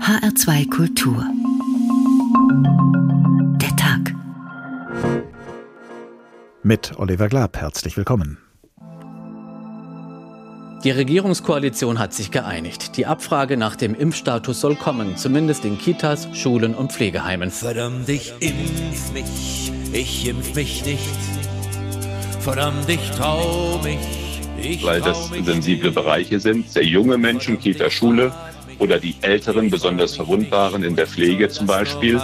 HR2 Kultur. Der Tag. Mit Oliver Glab, herzlich willkommen. Die Regierungskoalition hat sich geeinigt. Die Abfrage nach dem Impfstatus soll kommen, zumindest in Kitas, Schulen und Pflegeheimen. Verdammt, ich impf mich, ich impf mich nicht. Verdammt, ich trau mich. Ich weil das sensible Bereiche sind. Sehr junge Menschen, Kita, Schule oder die Älteren, besonders Verwundbaren in der Pflege zum Beispiel.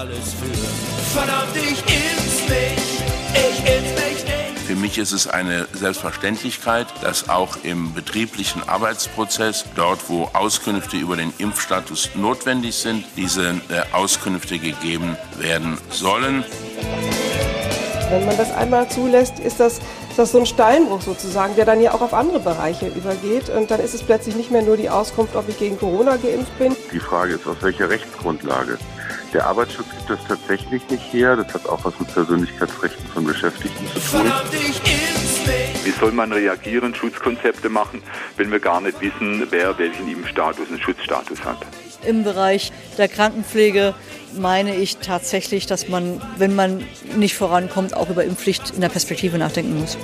Für mich ist es eine Selbstverständlichkeit, dass auch im betrieblichen Arbeitsprozess, dort wo Auskünfte über den Impfstatus notwendig sind, diese äh, Auskünfte gegeben werden sollen. Wenn man das einmal zulässt, ist das, ist das so ein Steinbruch sozusagen, der dann ja auch auf andere Bereiche übergeht. Und dann ist es plötzlich nicht mehr nur die Auskunft, ob ich gegen Corona geimpft bin. Die Frage ist, aus welcher Rechtsgrundlage? Der Arbeitsschutz gibt das tatsächlich nicht her. Das hat auch was mit Persönlichkeitsrechten von Beschäftigten zu tun. Wie soll man reagieren, Schutzkonzepte machen, wenn wir gar nicht wissen, wer welchen Impfstatus und Schutzstatus hat? Im Bereich der Krankenpflege meine ich tatsächlich, dass man, wenn man nicht vorankommt, auch über Impfpflicht in der Perspektive nachdenken muss.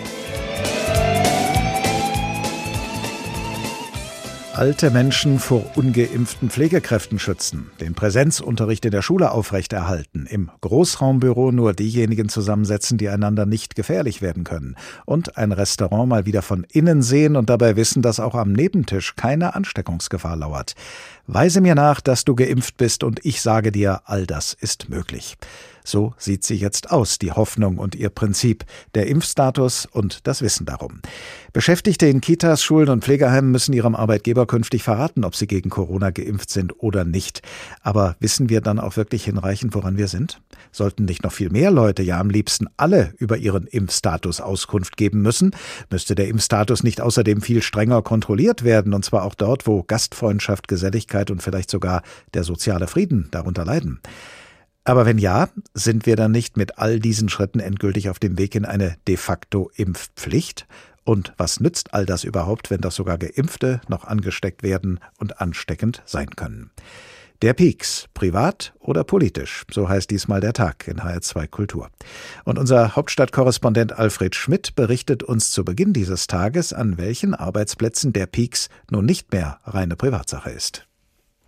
Alte Menschen vor ungeimpften Pflegekräften schützen, den Präsenzunterricht in der Schule aufrechterhalten, im Großraumbüro nur diejenigen zusammensetzen, die einander nicht gefährlich werden können und ein Restaurant mal wieder von innen sehen und dabei wissen, dass auch am Nebentisch keine Ansteckungsgefahr lauert. Weise mir nach, dass du geimpft bist und ich sage dir, all das ist möglich. So sieht sie jetzt aus, die Hoffnung und ihr Prinzip, der Impfstatus und das Wissen darum. Beschäftigte in Kitas, Schulen und Pflegeheimen müssen ihrem Arbeitgeber künftig verraten, ob sie gegen Corona geimpft sind oder nicht. Aber wissen wir dann auch wirklich hinreichend, woran wir sind? Sollten nicht noch viel mehr Leute, ja am liebsten alle, über ihren Impfstatus Auskunft geben müssen? Müsste der Impfstatus nicht außerdem viel strenger kontrolliert werden, und zwar auch dort, wo Gastfreundschaft, Geselligkeit und vielleicht sogar der soziale Frieden darunter leiden? Aber wenn ja, sind wir dann nicht mit all diesen Schritten endgültig auf dem Weg in eine de facto Impfpflicht? Und was nützt all das überhaupt, wenn doch sogar Geimpfte noch angesteckt werden und ansteckend sein können? Der Peaks, privat oder politisch, so heißt diesmal der Tag in HR2 Kultur. Und unser Hauptstadtkorrespondent Alfred Schmidt berichtet uns zu Beginn dieses Tages, an welchen Arbeitsplätzen der Peaks nun nicht mehr reine Privatsache ist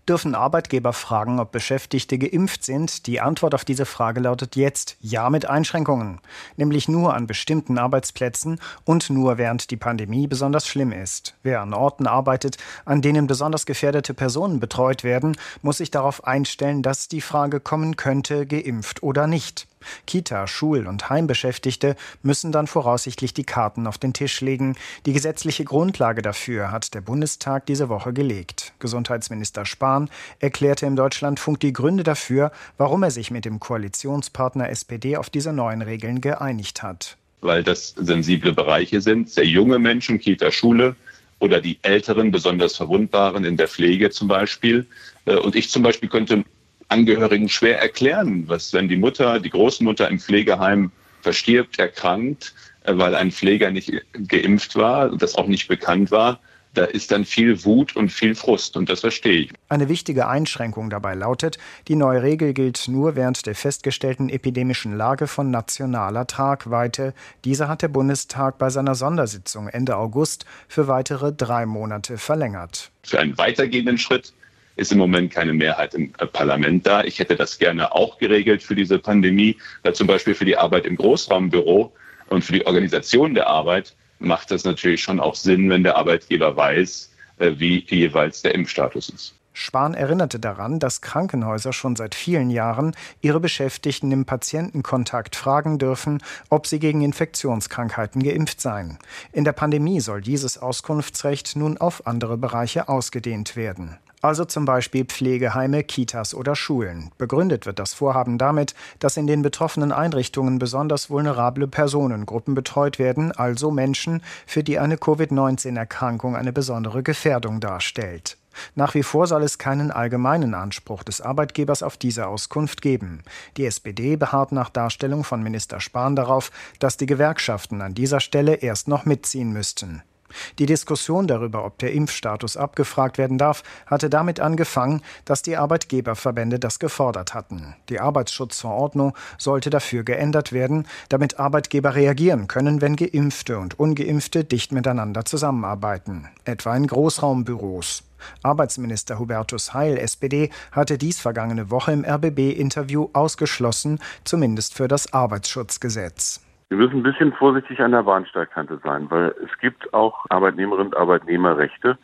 dürfen Arbeitgeber fragen, ob Beschäftigte geimpft sind. Die Antwort auf diese Frage lautet jetzt ja mit Einschränkungen, nämlich nur an bestimmten Arbeitsplätzen und nur während die Pandemie besonders schlimm ist. Wer an Orten arbeitet, an denen besonders gefährdete Personen betreut werden, muss sich darauf einstellen, dass die Frage kommen könnte, geimpft oder nicht. Kita, Schul- und Heimbeschäftigte müssen dann voraussichtlich die Karten auf den Tisch legen. Die gesetzliche Grundlage dafür hat der Bundestag diese Woche gelegt. Gesundheitsminister Spahn erklärte im Deutschlandfunk die Gründe dafür, warum er sich mit dem Koalitionspartner SPD auf diese neuen Regeln geeinigt hat. Weil das sensible Bereiche sind, sehr junge Menschen, Kita, Schule oder die Älteren, besonders Verwundbaren in der Pflege zum Beispiel. Äh, und ich zum Beispiel könnte Angehörigen schwer erklären, was, wenn die Mutter, die Großmutter im Pflegeheim verstirbt, erkrankt, äh, weil ein Pfleger nicht geimpft war und das auch nicht bekannt war, da ist dann viel Wut und viel Frust und das verstehe ich. Eine wichtige Einschränkung dabei lautet, die neue Regel gilt nur während der festgestellten epidemischen Lage von nationaler Tragweite. Diese hat der Bundestag bei seiner Sondersitzung Ende August für weitere drei Monate verlängert. Für einen weitergehenden Schritt ist im Moment keine Mehrheit im äh, Parlament da. Ich hätte das gerne auch geregelt für diese Pandemie, da zum Beispiel für die Arbeit im Großraumbüro und für die Organisation der Arbeit macht das natürlich schon auch Sinn, wenn der Arbeitgeber weiß, äh, wie jeweils der Impfstatus ist. Spahn erinnerte daran, dass Krankenhäuser schon seit vielen Jahren ihre Beschäftigten im Patientenkontakt fragen dürfen, ob sie gegen Infektionskrankheiten geimpft seien. In der Pandemie soll dieses Auskunftsrecht nun auf andere Bereiche ausgedehnt werden also zum Beispiel Pflegeheime, Kitas oder Schulen. Begründet wird das Vorhaben damit, dass in den betroffenen Einrichtungen besonders vulnerable Personengruppen betreut werden, also Menschen, für die eine Covid-19-Erkrankung eine besondere Gefährdung darstellt. Nach wie vor soll es keinen allgemeinen Anspruch des Arbeitgebers auf diese Auskunft geben. Die SPD beharrt nach Darstellung von Minister Spahn darauf, dass die Gewerkschaften an dieser Stelle erst noch mitziehen müssten. Die Diskussion darüber, ob der Impfstatus abgefragt werden darf, hatte damit angefangen, dass die Arbeitgeberverbände das gefordert hatten. Die Arbeitsschutzverordnung sollte dafür geändert werden, damit Arbeitgeber reagieren können, wenn Geimpfte und Ungeimpfte dicht miteinander zusammenarbeiten, etwa in Großraumbüros. Arbeitsminister Hubertus Heil, SPD, hatte dies vergangene Woche im RBB-Interview ausgeschlossen, zumindest für das Arbeitsschutzgesetz. Wir müssen ein bisschen vorsichtig an der Bahnsteigkante sein, weil es gibt auch Arbeitnehmerinnen und Arbeitnehmerrechte,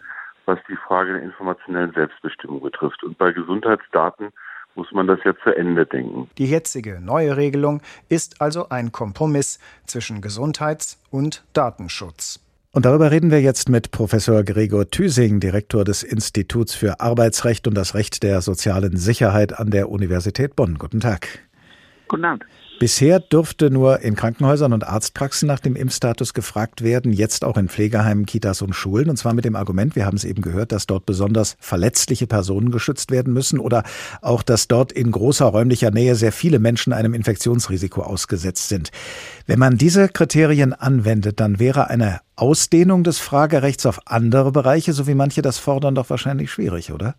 was die Frage der informationellen Selbstbestimmung betrifft. Und bei Gesundheitsdaten muss man das ja zu Ende denken. Die jetzige neue Regelung ist also ein Kompromiss zwischen Gesundheits- und Datenschutz. Und darüber reden wir jetzt mit Professor Gregor Thüsing, Direktor des Instituts für Arbeitsrecht und das Recht der sozialen Sicherheit an der Universität Bonn. Guten Tag. Guten Abend. Bisher durfte nur in Krankenhäusern und Arztpraxen nach dem Impfstatus gefragt werden, jetzt auch in Pflegeheimen, Kitas und Schulen. Und zwar mit dem Argument, wir haben es eben gehört, dass dort besonders verletzliche Personen geschützt werden müssen oder auch, dass dort in großer räumlicher Nähe sehr viele Menschen einem Infektionsrisiko ausgesetzt sind. Wenn man diese Kriterien anwendet, dann wäre eine Ausdehnung des Fragerechts auf andere Bereiche, so wie manche das fordern, doch wahrscheinlich schwierig, oder?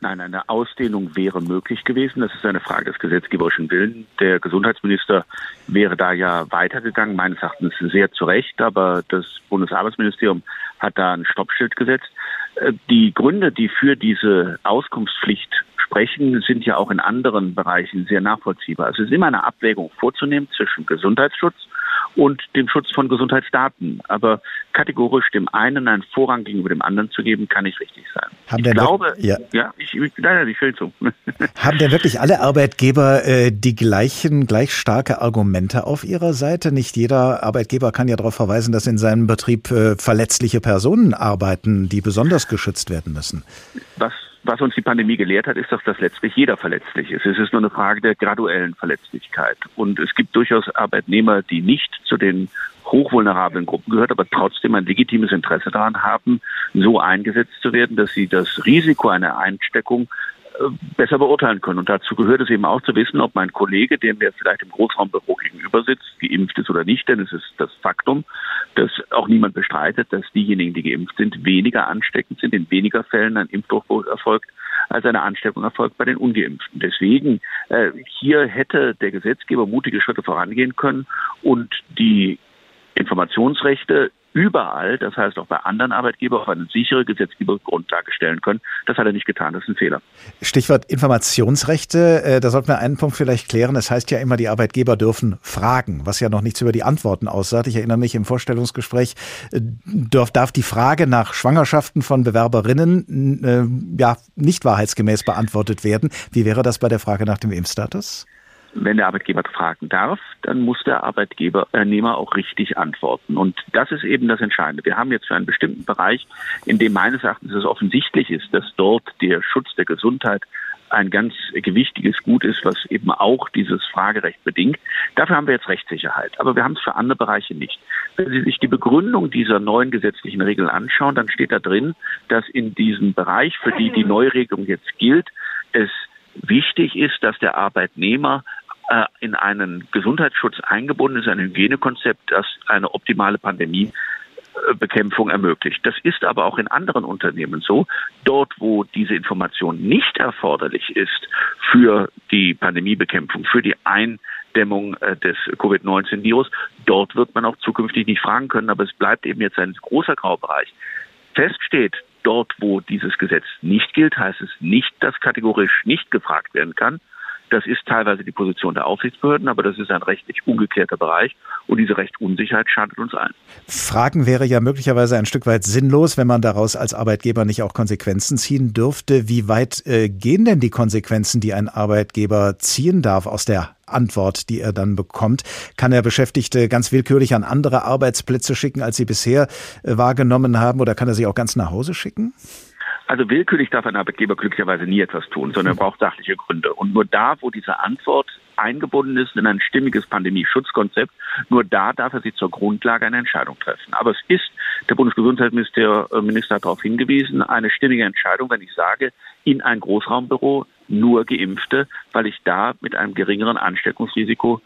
Nein, eine Ausdehnung wäre möglich gewesen. Das ist eine Frage des gesetzgeberischen Willens. Der Gesundheitsminister wäre da ja weitergegangen, meines Erachtens sehr zu Recht, aber das Bundesarbeitsministerium hat da ein Stoppschild gesetzt. Äh, die Gründe, die für diese Auskunftspflicht sprechen, sind ja auch in anderen Bereichen sehr nachvollziehbar. Es ist immer eine Abwägung vorzunehmen zwischen Gesundheitsschutz und dem Schutz von Gesundheitsdaten. Aber kategorisch dem einen einen Vorrang gegenüber dem anderen zu geben, kann nicht richtig sein. Haben ich glaube, ja, ja ich, ich, nein, ich will zu. Haben denn wirklich alle Arbeitgeber äh, die gleichen, gleich starke Argumente auf ihrer Seite? Nicht jeder Arbeitgeber kann ja darauf verweisen, dass in seinem Betrieb äh, verletzliche Personen arbeiten, die besonders geschützt werden müssen. Was was uns die Pandemie gelehrt hat, ist, dass das letztlich jeder verletzlich ist. Es ist nur eine Frage der graduellen Verletzlichkeit. Und es gibt durchaus Arbeitnehmer, die nicht zu den hochvulnerablen Gruppen gehört, aber trotzdem ein legitimes Interesse daran haben, so eingesetzt zu werden, dass sie das Risiko einer Einsteckung besser beurteilen können. Und dazu gehört es eben auch zu wissen, ob mein Kollege, der mir vielleicht im Großraumbüro gegenüber sitzt, geimpft ist oder nicht. Denn es ist das Faktum, dass auch niemand bestreitet, dass diejenigen, die geimpft sind, weniger ansteckend sind, in weniger Fällen ein Impfdurchbruch erfolgt, als eine Ansteckung erfolgt bei den Ungeimpften. Deswegen, äh, hier hätte der Gesetzgeber mutige Schritte vorangehen können und die Informationsrechte überall, das heißt auch bei anderen Arbeitgebern, auf eine sichere Gesetzgebergrundlage stellen können. Das hat er nicht getan, das ist ein Fehler. Stichwort Informationsrechte, äh, da sollten wir einen Punkt vielleicht klären. Das heißt ja immer, die Arbeitgeber dürfen fragen, was ja noch nichts über die Antworten aussagt. Ich erinnere mich im Vorstellungsgespräch, äh, darf, darf die Frage nach Schwangerschaften von Bewerberinnen äh, ja nicht wahrheitsgemäß beantwortet werden. Wie wäre das bei der Frage nach dem Impfstatus? Wenn der Arbeitgeber fragen darf, dann muss der Arbeitgebernehmer äh, auch richtig antworten. Und das ist eben das Entscheidende. Wir haben jetzt für einen bestimmten Bereich, in dem meines Erachtens es offensichtlich ist, dass dort der Schutz der Gesundheit ein ganz gewichtiges Gut ist, was eben auch dieses Fragerecht bedingt. Dafür haben wir jetzt Rechtssicherheit. Aber wir haben es für andere Bereiche nicht. Wenn Sie sich die Begründung dieser neuen gesetzlichen Regeln anschauen, dann steht da drin, dass in diesem Bereich, für die die Neuregelung jetzt gilt, es wichtig ist, dass der Arbeitnehmer in einen Gesundheitsschutz eingebunden ist, ein Hygienekonzept, das eine optimale Pandemiebekämpfung ermöglicht. Das ist aber auch in anderen Unternehmen so. Dort, wo diese Information nicht erforderlich ist für die Pandemiebekämpfung, für die Eindämmung äh, des Covid-19-Virus, dort wird man auch zukünftig nicht fragen können. Aber es bleibt eben jetzt ein großer Graubereich. Fest steht, dort, wo dieses Gesetz nicht gilt, heißt es nicht, dass kategorisch nicht gefragt werden kann. Das ist teilweise die Position der Aufsichtsbehörden, aber das ist ein rechtlich ungeklärter Bereich und diese Rechtsunsicherheit schadet uns allen. Fragen wäre ja möglicherweise ein Stück weit sinnlos, wenn man daraus als Arbeitgeber nicht auch Konsequenzen ziehen dürfte. Wie weit äh, gehen denn die Konsequenzen, die ein Arbeitgeber ziehen darf aus der Antwort, die er dann bekommt? Kann er Beschäftigte ganz willkürlich an andere Arbeitsplätze schicken, als sie bisher äh, wahrgenommen haben, oder kann er sie auch ganz nach Hause schicken? Also willkürlich darf ein Arbeitgeber glücklicherweise nie etwas tun, sondern er braucht sachliche Gründe. Und nur da, wo diese Antwort eingebunden ist in ein stimmiges Pandemieschutzkonzept, nur da darf er sich zur Grundlage einer Entscheidung treffen. Aber es ist, der Bundesgesundheitsminister äh, Minister hat darauf hingewiesen, eine stimmige Entscheidung, wenn ich sage, in ein Großraumbüro nur Geimpfte, weil ich da mit einem geringeren Ansteckungsrisiko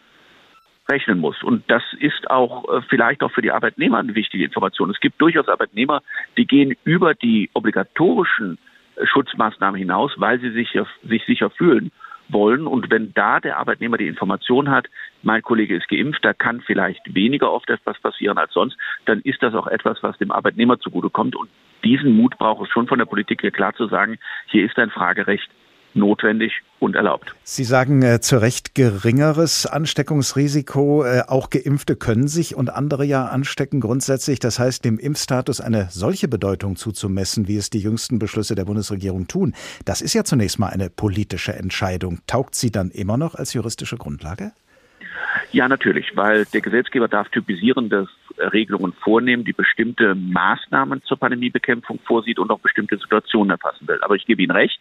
rechnen muss. Und das ist auch äh, vielleicht auch für die Arbeitnehmer eine wichtige Information. Es gibt durchaus Arbeitnehmer, die gehen über die obligatorischen äh, Schutzmaßnahmen hinaus, weil sie sich, sich sicher fühlen wollen. Und wenn da der Arbeitnehmer die Information hat, mein Kollege ist geimpft, da kann vielleicht weniger oft etwas passieren als sonst, dann ist das auch etwas, was dem Arbeitnehmer zugutekommt. Und diesen Mut braucht es schon von der Politik hier klar zu sagen, hier ist ein Fragerecht notwendig und erlaubt. Sie sagen äh, zu Recht geringeres Ansteckungsrisiko. Äh, auch Geimpfte können sich und andere ja anstecken grundsätzlich. Das heißt, dem Impfstatus eine solche Bedeutung zuzumessen, wie es die jüngsten Beschlüsse der Bundesregierung tun, das ist ja zunächst mal eine politische Entscheidung. Taugt sie dann immer noch als juristische Grundlage? Ja, natürlich, weil der Gesetzgeber darf typisierende Regelungen vornehmen, die bestimmte Maßnahmen zur Pandemiebekämpfung vorsieht und auch bestimmte Situationen erfassen will. Aber ich gebe Ihnen recht,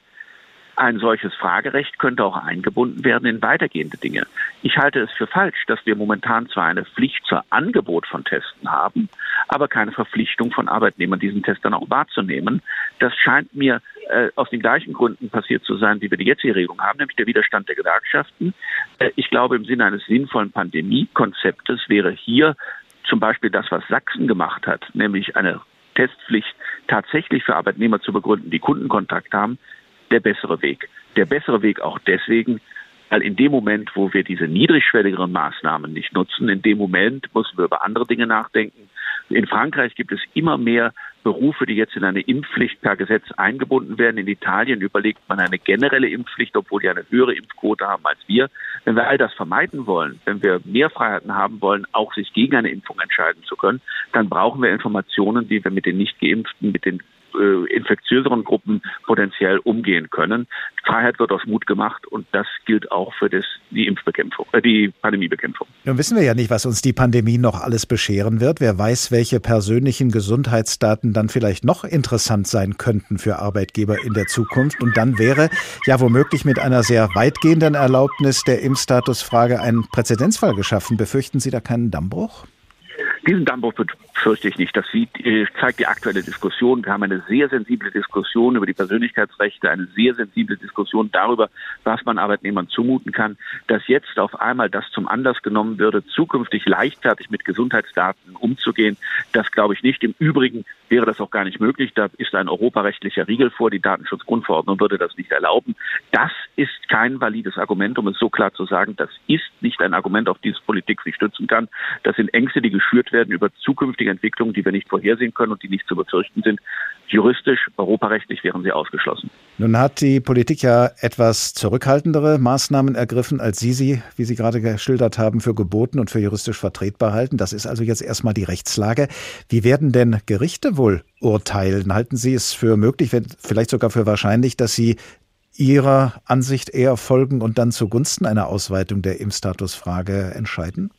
ein solches Fragerecht könnte auch eingebunden werden in weitergehende Dinge. Ich halte es für falsch, dass wir momentan zwar eine Pflicht zur Angebot von Testen haben, aber keine Verpflichtung von Arbeitnehmern, diesen Test dann auch wahrzunehmen. Das scheint mir äh, aus den gleichen Gründen passiert zu sein, wie wir die jetzige Regelung haben, nämlich der Widerstand der Gewerkschaften. Äh, ich glaube, im Sinne eines sinnvollen Pandemiekonzeptes wäre hier zum Beispiel das, was Sachsen gemacht hat, nämlich eine Testpflicht tatsächlich für Arbeitnehmer zu begründen, die Kundenkontakt haben, der bessere Weg. Der bessere Weg auch deswegen, weil in dem Moment, wo wir diese niedrigschwelligeren Maßnahmen nicht nutzen, in dem Moment müssen wir über andere Dinge nachdenken. In Frankreich gibt es immer mehr Berufe, die jetzt in eine Impfpflicht per Gesetz eingebunden werden. In Italien überlegt man eine generelle Impfpflicht, obwohl die eine höhere Impfquote haben als wir. Wenn wir all das vermeiden wollen, wenn wir mehr Freiheiten haben wollen, auch sich gegen eine Impfung entscheiden zu können, dann brauchen wir Informationen, wie wir mit den nicht geimpften, mit den äh, infektiöseren Gruppen potenziell umgehen können. Freiheit wird aus Mut gemacht und das gilt auch für das, die Impfbekämpfung, äh, die Pandemiebekämpfung. Nun wissen wir ja nicht, was uns die Pandemie noch alles bescheren wird. Wer weiß, welche persönlichen Gesundheitsdaten dann vielleicht noch interessant sein könnten für Arbeitgeber in der Zukunft. Und dann wäre ja womöglich mit einer sehr weitgehenden Erlaubnis der Impfstatusfrage ein Präzedenzfall geschaffen. Befürchten Sie da keinen Dammbruch? Diesen Dammbruch fürchte ich nicht. Das äh, zeigt die aktuelle Diskussion. Wir haben eine sehr sensible Diskussion über die Persönlichkeitsrechte, eine sehr sensible Diskussion darüber, was man Arbeitnehmern zumuten kann. Dass jetzt auf einmal das zum Anlass genommen würde, zukünftig leichtfertig mit Gesundheitsdaten umzugehen, das glaube ich nicht. Im Übrigen wäre das auch gar nicht möglich. Da ist ein europarechtlicher Riegel vor. Die Datenschutzgrundverordnung würde das nicht erlauben. Das ist kein valides Argument, um es so klar zu sagen. Das ist nicht ein Argument, auf dieses Politik sich stützen kann. Das sind Ängste, die geschürt werden über zukünftige Entwicklungen, die wir nicht vorhersehen können und die nicht zu befürchten sind. Juristisch, europarechtlich wären sie ausgeschlossen. Nun hat die Politik ja etwas zurückhaltendere Maßnahmen ergriffen, als Sie sie, wie Sie gerade geschildert haben, für geboten und für juristisch vertretbar halten. Das ist also jetzt erstmal die Rechtslage. Wie werden denn Gerichte wohl urteilen? Halten Sie es für möglich, vielleicht sogar für wahrscheinlich, dass sie Ihrer Ansicht eher folgen und dann zugunsten einer Ausweitung der Impfstatusfrage entscheiden?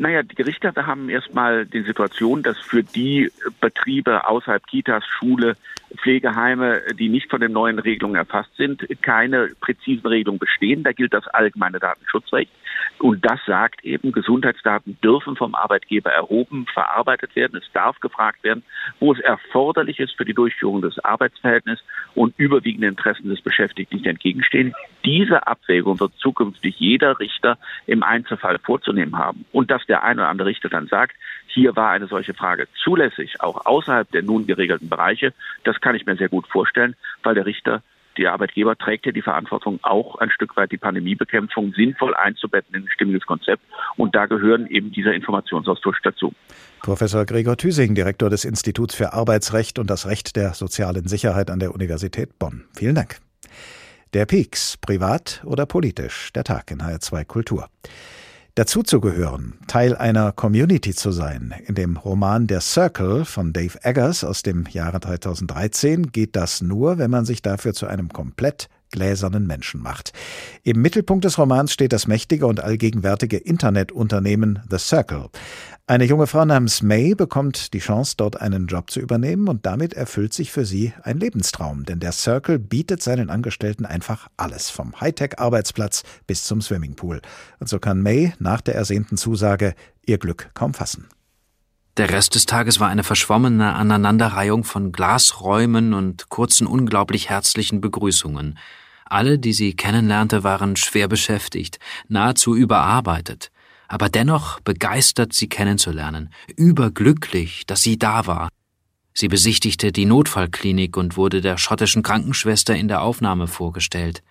Naja, die Gerichte haben erstmal die Situation, dass für die Betriebe außerhalb Kitas, Schule, Pflegeheime, die nicht von den neuen Regelungen erfasst sind, keine präzisen Regelungen bestehen. Da gilt das allgemeine Datenschutzrecht. Und das sagt eben, Gesundheitsdaten dürfen vom Arbeitgeber erhoben, verarbeitet werden. Es darf gefragt werden, wo es erforderlich ist für die Durchführung des Arbeitsverhältnisses und überwiegende Interessen des Beschäftigten nicht entgegenstehen. Diese Abwägung wird zukünftig jeder Richter im Einzelfall vorzunehmen haben. Und dass der eine oder andere Richter dann sagt, hier war eine solche Frage zulässig, auch außerhalb der nun geregelten Bereiche, das kann ich mir sehr gut vorstellen, weil der Richter der Arbeitgeber trägt ja die Verantwortung, auch ein Stück weit die Pandemiebekämpfung sinnvoll einzubetten in ein stimmiges Konzept. Und da gehören eben dieser Informationsaustausch dazu. Professor Gregor Thüsing, Direktor des Instituts für Arbeitsrecht und das Recht der sozialen Sicherheit an der Universität Bonn. Vielen Dank. Der Peaks, privat oder politisch, der Tag in HR2 Kultur. Dazuzugehören, Teil einer Community zu sein. In dem Roman Der Circle von Dave Eggers aus dem Jahre 2013 geht das nur, wenn man sich dafür zu einem komplett gläsernen Menschen macht. Im Mittelpunkt des Romans steht das mächtige und allgegenwärtige Internetunternehmen The Circle. Eine junge Frau namens May bekommt die Chance, dort einen Job zu übernehmen und damit erfüllt sich für sie ein Lebenstraum, denn der Circle bietet seinen Angestellten einfach alles, vom Hightech-Arbeitsplatz bis zum Swimmingpool. Und so kann May nach der ersehnten Zusage ihr Glück kaum fassen. Der Rest des Tages war eine verschwommene Aneinanderreihung von Glasräumen und kurzen, unglaublich herzlichen Begrüßungen. Alle, die sie kennenlernte, waren schwer beschäftigt, nahezu überarbeitet. Aber dennoch begeistert, sie kennenzulernen, überglücklich, dass sie da war. Sie besichtigte die Notfallklinik und wurde der schottischen Krankenschwester in der Aufnahme vorgestellt.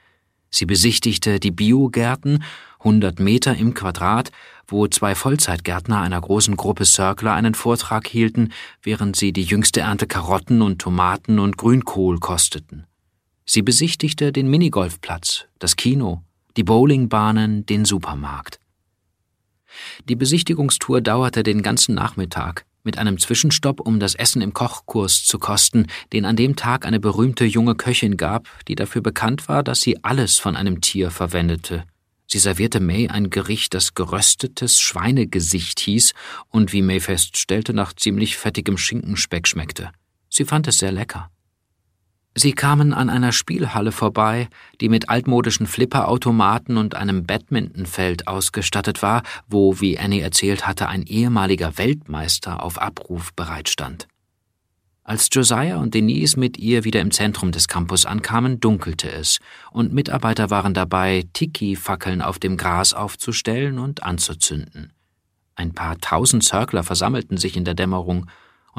Sie besichtigte die Biogärten, 100 Meter im Quadrat, wo zwei Vollzeitgärtner einer großen Gruppe Circler einen Vortrag hielten, während sie die jüngste Ernte Karotten und Tomaten und Grünkohl kosteten. Sie besichtigte den Minigolfplatz, das Kino, die Bowlingbahnen, den Supermarkt. Die Besichtigungstour dauerte den ganzen Nachmittag, mit einem Zwischenstopp, um das Essen im Kochkurs zu kosten, den an dem Tag eine berühmte junge Köchin gab, die dafür bekannt war, dass sie alles von einem Tier verwendete. Sie servierte May ein Gericht, das geröstetes Schweinegesicht hieß und wie May feststellte, nach ziemlich fettigem Schinkenspeck schmeckte. Sie fand es sehr lecker. Sie kamen an einer Spielhalle vorbei, die mit altmodischen Flipperautomaten und einem Badmintonfeld ausgestattet war, wo, wie Annie erzählt hatte, ein ehemaliger Weltmeister auf Abruf bereitstand. Als Josiah und Denise mit ihr wieder im Zentrum des Campus ankamen, dunkelte es, und Mitarbeiter waren dabei, Tiki-Fackeln auf dem Gras aufzustellen und anzuzünden. Ein paar tausend Circler versammelten sich in der Dämmerung,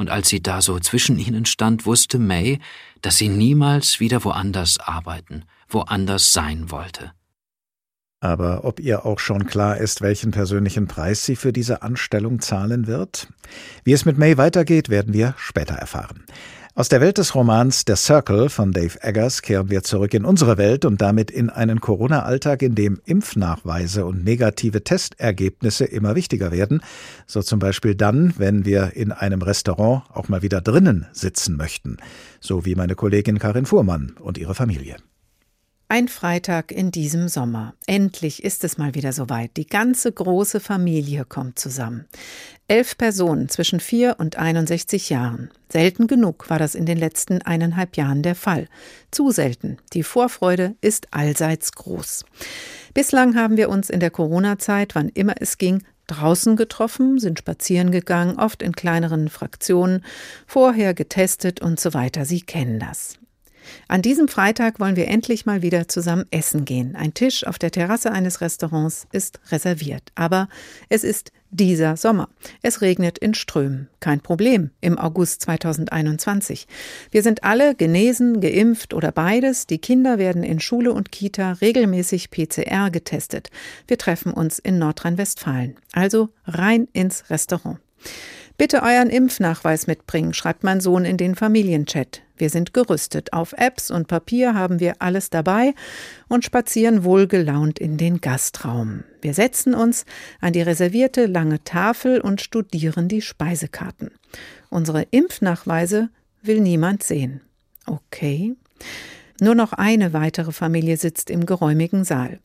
und als sie da so zwischen ihnen stand, wusste May, dass sie niemals wieder woanders arbeiten, woanders sein wollte. Aber ob ihr auch schon klar ist, welchen persönlichen Preis sie für diese Anstellung zahlen wird? Wie es mit May weitergeht, werden wir später erfahren. Aus der Welt des Romans Der Circle von Dave Eggers kehren wir zurück in unsere Welt und damit in einen Corona-Alltag, in dem Impfnachweise und negative Testergebnisse immer wichtiger werden. So zum Beispiel dann, wenn wir in einem Restaurant auch mal wieder drinnen sitzen möchten. So wie meine Kollegin Karin Fuhrmann und ihre Familie. Ein Freitag in diesem Sommer. Endlich ist es mal wieder soweit. Die ganze große Familie kommt zusammen. Elf Personen zwischen vier und 61 Jahren. Selten genug war das in den letzten eineinhalb Jahren der Fall. Zu selten. Die Vorfreude ist allseits groß. Bislang haben wir uns in der Corona-Zeit, wann immer es ging, draußen getroffen, sind spazieren gegangen, oft in kleineren Fraktionen, vorher getestet und so weiter. Sie kennen das. An diesem Freitag wollen wir endlich mal wieder zusammen essen gehen. Ein Tisch auf der Terrasse eines Restaurants ist reserviert. Aber es ist dieser Sommer. Es regnet in Strömen. Kein Problem im August 2021. Wir sind alle genesen, geimpft oder beides. Die Kinder werden in Schule und Kita regelmäßig PCR getestet. Wir treffen uns in Nordrhein-Westfalen. Also rein ins Restaurant. Bitte euren Impfnachweis mitbringen, schreibt mein Sohn in den Familienchat. Wir sind gerüstet. Auf Apps und Papier haben wir alles dabei und spazieren wohlgelaunt in den Gastraum. Wir setzen uns an die reservierte lange Tafel und studieren die Speisekarten. Unsere Impfnachweise will niemand sehen. Okay. Nur noch eine weitere Familie sitzt im geräumigen Saal.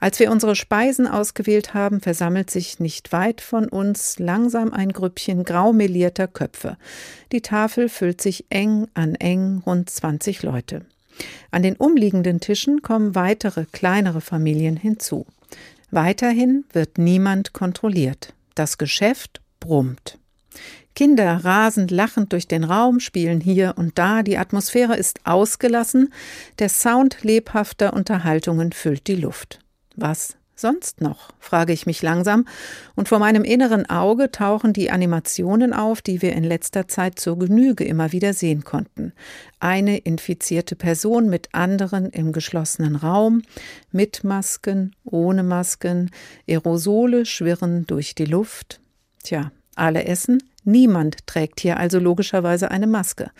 Als wir unsere Speisen ausgewählt haben, versammelt sich nicht weit von uns langsam ein Grüppchen graumelierter Köpfe. Die Tafel füllt sich eng an eng, rund 20 Leute. An den umliegenden Tischen kommen weitere kleinere Familien hinzu. Weiterhin wird niemand kontrolliert. Das Geschäft brummt. Kinder rasend lachend durch den Raum, spielen hier und da, die Atmosphäre ist ausgelassen, der Sound lebhafter Unterhaltungen füllt die Luft. Was sonst noch? frage ich mich langsam, und vor meinem inneren Auge tauchen die Animationen auf, die wir in letzter Zeit zur Genüge immer wieder sehen konnten. Eine infizierte Person mit anderen im geschlossenen Raum, mit Masken, ohne Masken, Aerosole schwirren durch die Luft. Tja, alle essen, Niemand trägt hier also logischerweise eine Maske.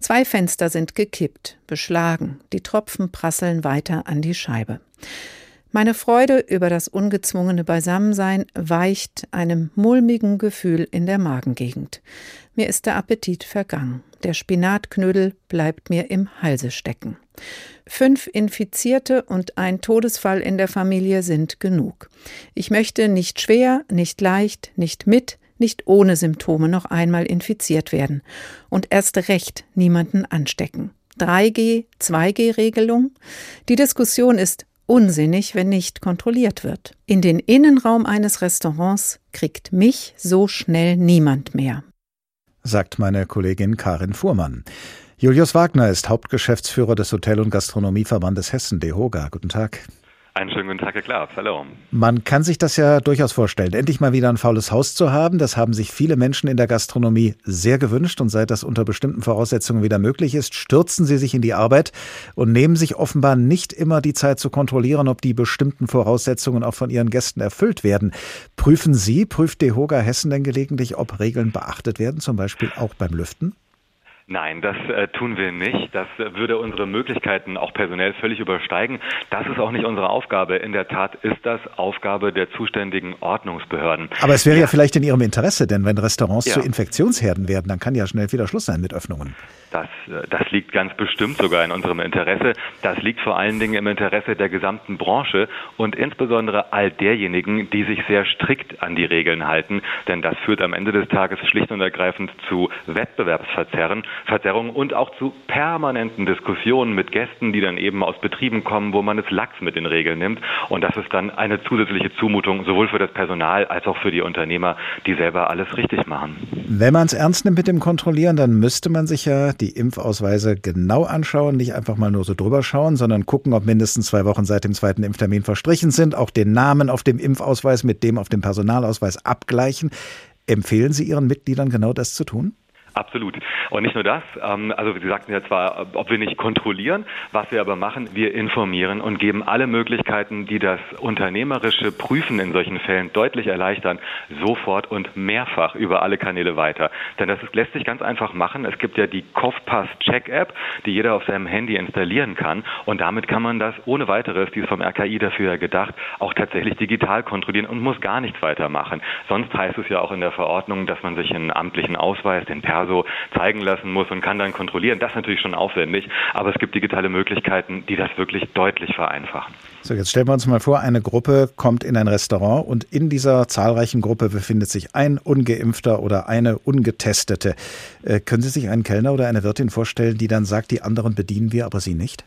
Zwei Fenster sind gekippt, beschlagen, die Tropfen prasseln weiter an die Scheibe. Meine Freude über das ungezwungene Beisammensein weicht einem mulmigen Gefühl in der Magengegend. Mir ist der Appetit vergangen. Der Spinatknödel bleibt mir im Halse stecken. Fünf Infizierte und ein Todesfall in der Familie sind genug. Ich möchte nicht schwer, nicht leicht, nicht mit, nicht ohne Symptome noch einmal infiziert werden und erst recht niemanden anstecken. 3G, 2G-Regelung? Die Diskussion ist unsinnig, wenn nicht kontrolliert wird. In den Innenraum eines Restaurants kriegt mich so schnell niemand mehr. Sagt meine Kollegin Karin Fuhrmann. Julius Wagner ist Hauptgeschäftsführer des Hotel- und Gastronomieverbandes Hessen, DEHOGA. Guten Tag. Einen schönen guten Tag, Herr Klaas. Hallo. Man kann sich das ja durchaus vorstellen, endlich mal wieder ein faules Haus zu haben. Das haben sich viele Menschen in der Gastronomie sehr gewünscht. Und seit das unter bestimmten Voraussetzungen wieder möglich ist, stürzen sie sich in die Arbeit und nehmen sich offenbar nicht immer die Zeit zu kontrollieren, ob die bestimmten Voraussetzungen auch von ihren Gästen erfüllt werden. Prüfen Sie, prüft DEHOGA Hessen denn gelegentlich, ob Regeln beachtet werden, zum Beispiel auch beim Lüften? Nein, das äh, tun wir nicht. Das äh, würde unsere Möglichkeiten auch personell völlig übersteigen. Das ist auch nicht unsere Aufgabe. In der Tat ist das Aufgabe der zuständigen Ordnungsbehörden. Aber es wäre ja, ja vielleicht in Ihrem Interesse, denn wenn Restaurants ja. zu Infektionsherden werden, dann kann ja schnell wieder Schluss sein mit Öffnungen. Das, äh, das liegt ganz bestimmt sogar in unserem Interesse. Das liegt vor allen Dingen im Interesse der gesamten Branche und insbesondere all derjenigen, die sich sehr strikt an die Regeln halten. Denn das führt am Ende des Tages schlicht und ergreifend zu Wettbewerbsverzerren. Verzerrungen und auch zu permanenten Diskussionen mit Gästen, die dann eben aus Betrieben kommen, wo man es lax mit den Regeln nimmt. Und das ist dann eine zusätzliche Zumutung, sowohl für das Personal als auch für die Unternehmer, die selber alles richtig machen. Wenn man es ernst nimmt mit dem Kontrollieren, dann müsste man sich ja die Impfausweise genau anschauen, nicht einfach mal nur so drüber schauen, sondern gucken, ob mindestens zwei Wochen seit dem zweiten Impftermin verstrichen sind, auch den Namen auf dem Impfausweis mit dem auf dem Personalausweis abgleichen. Empfehlen Sie Ihren Mitgliedern genau das zu tun? Absolut. Und nicht nur das, ähm, also Sie sagten ja zwar, ob wir nicht kontrollieren, was wir aber machen, wir informieren und geben alle Möglichkeiten, die das unternehmerische Prüfen in solchen Fällen deutlich erleichtern, sofort und mehrfach über alle Kanäle weiter. Denn das lässt sich ganz einfach machen. Es gibt ja die Kopfpass Check App, die jeder auf seinem Handy installieren kann und damit kann man das ohne weiteres, die ist vom RKI dafür gedacht, auch tatsächlich digital kontrollieren und muss gar nichts weitermachen. Sonst heißt es ja auch in der Verordnung, dass man sich einen amtlichen Ausweis, den So zeigen lassen muss und kann dann kontrollieren. Das ist natürlich schon aufwendig, aber es gibt digitale Möglichkeiten, die das wirklich deutlich vereinfachen. So, jetzt stellen wir uns mal vor, eine Gruppe kommt in ein Restaurant und in dieser zahlreichen Gruppe befindet sich ein ungeimpfter oder eine ungetestete. Äh, können Sie sich einen Kellner oder eine Wirtin vorstellen, die dann sagt, die anderen bedienen wir, aber Sie nicht?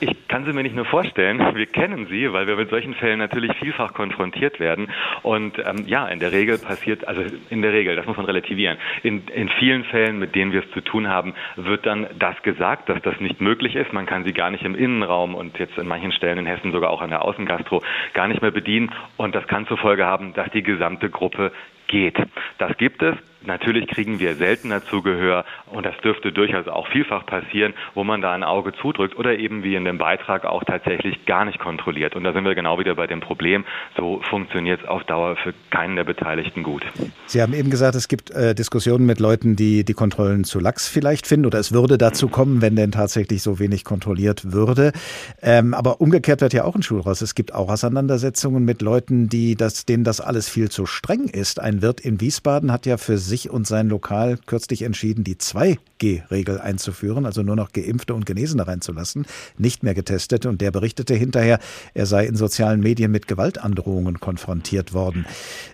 Ich kann sie mir nicht nur vorstellen, wir kennen sie, weil wir mit solchen Fällen natürlich vielfach konfrontiert werden. Und ähm, ja, in der Regel passiert, also in der Regel, das muss man relativieren, in, in vielen Fällen, mit denen wir es zu tun haben, wird dann das gesagt, dass das nicht möglich ist. Man kann sie gar nicht im Innenraum und jetzt in manchen Stellen in Hessen sogar auch an der Außengastro gar nicht mehr bedienen. Und das kann zur Folge haben, dass die gesamte Gruppe geht. Das gibt es. Natürlich kriegen wir seltener Zugehör und das dürfte durchaus auch vielfach passieren, wo man da ein Auge zudrückt oder eben wie in dem Beitrag auch tatsächlich gar nicht kontrolliert. Und da sind wir genau wieder bei dem Problem. So funktioniert es auf Dauer für keinen der Beteiligten gut. Sie haben eben gesagt, es gibt äh, Diskussionen mit Leuten, die die Kontrollen zu lax vielleicht finden oder es würde dazu kommen, wenn denn tatsächlich so wenig kontrolliert würde. Ähm, aber umgekehrt wird ja auch ein Schuh. Es gibt auch Auseinandersetzungen mit Leuten, die das, denen das alles viel zu streng ist. Ein Wirt in Wiesbaden hat ja für sich und sein Lokal kürzlich entschieden, die 2G-Regel einzuführen, also nur noch Geimpfte und Genesene reinzulassen, nicht mehr Getestete. Und der berichtete hinterher, er sei in sozialen Medien mit Gewaltandrohungen konfrontiert worden.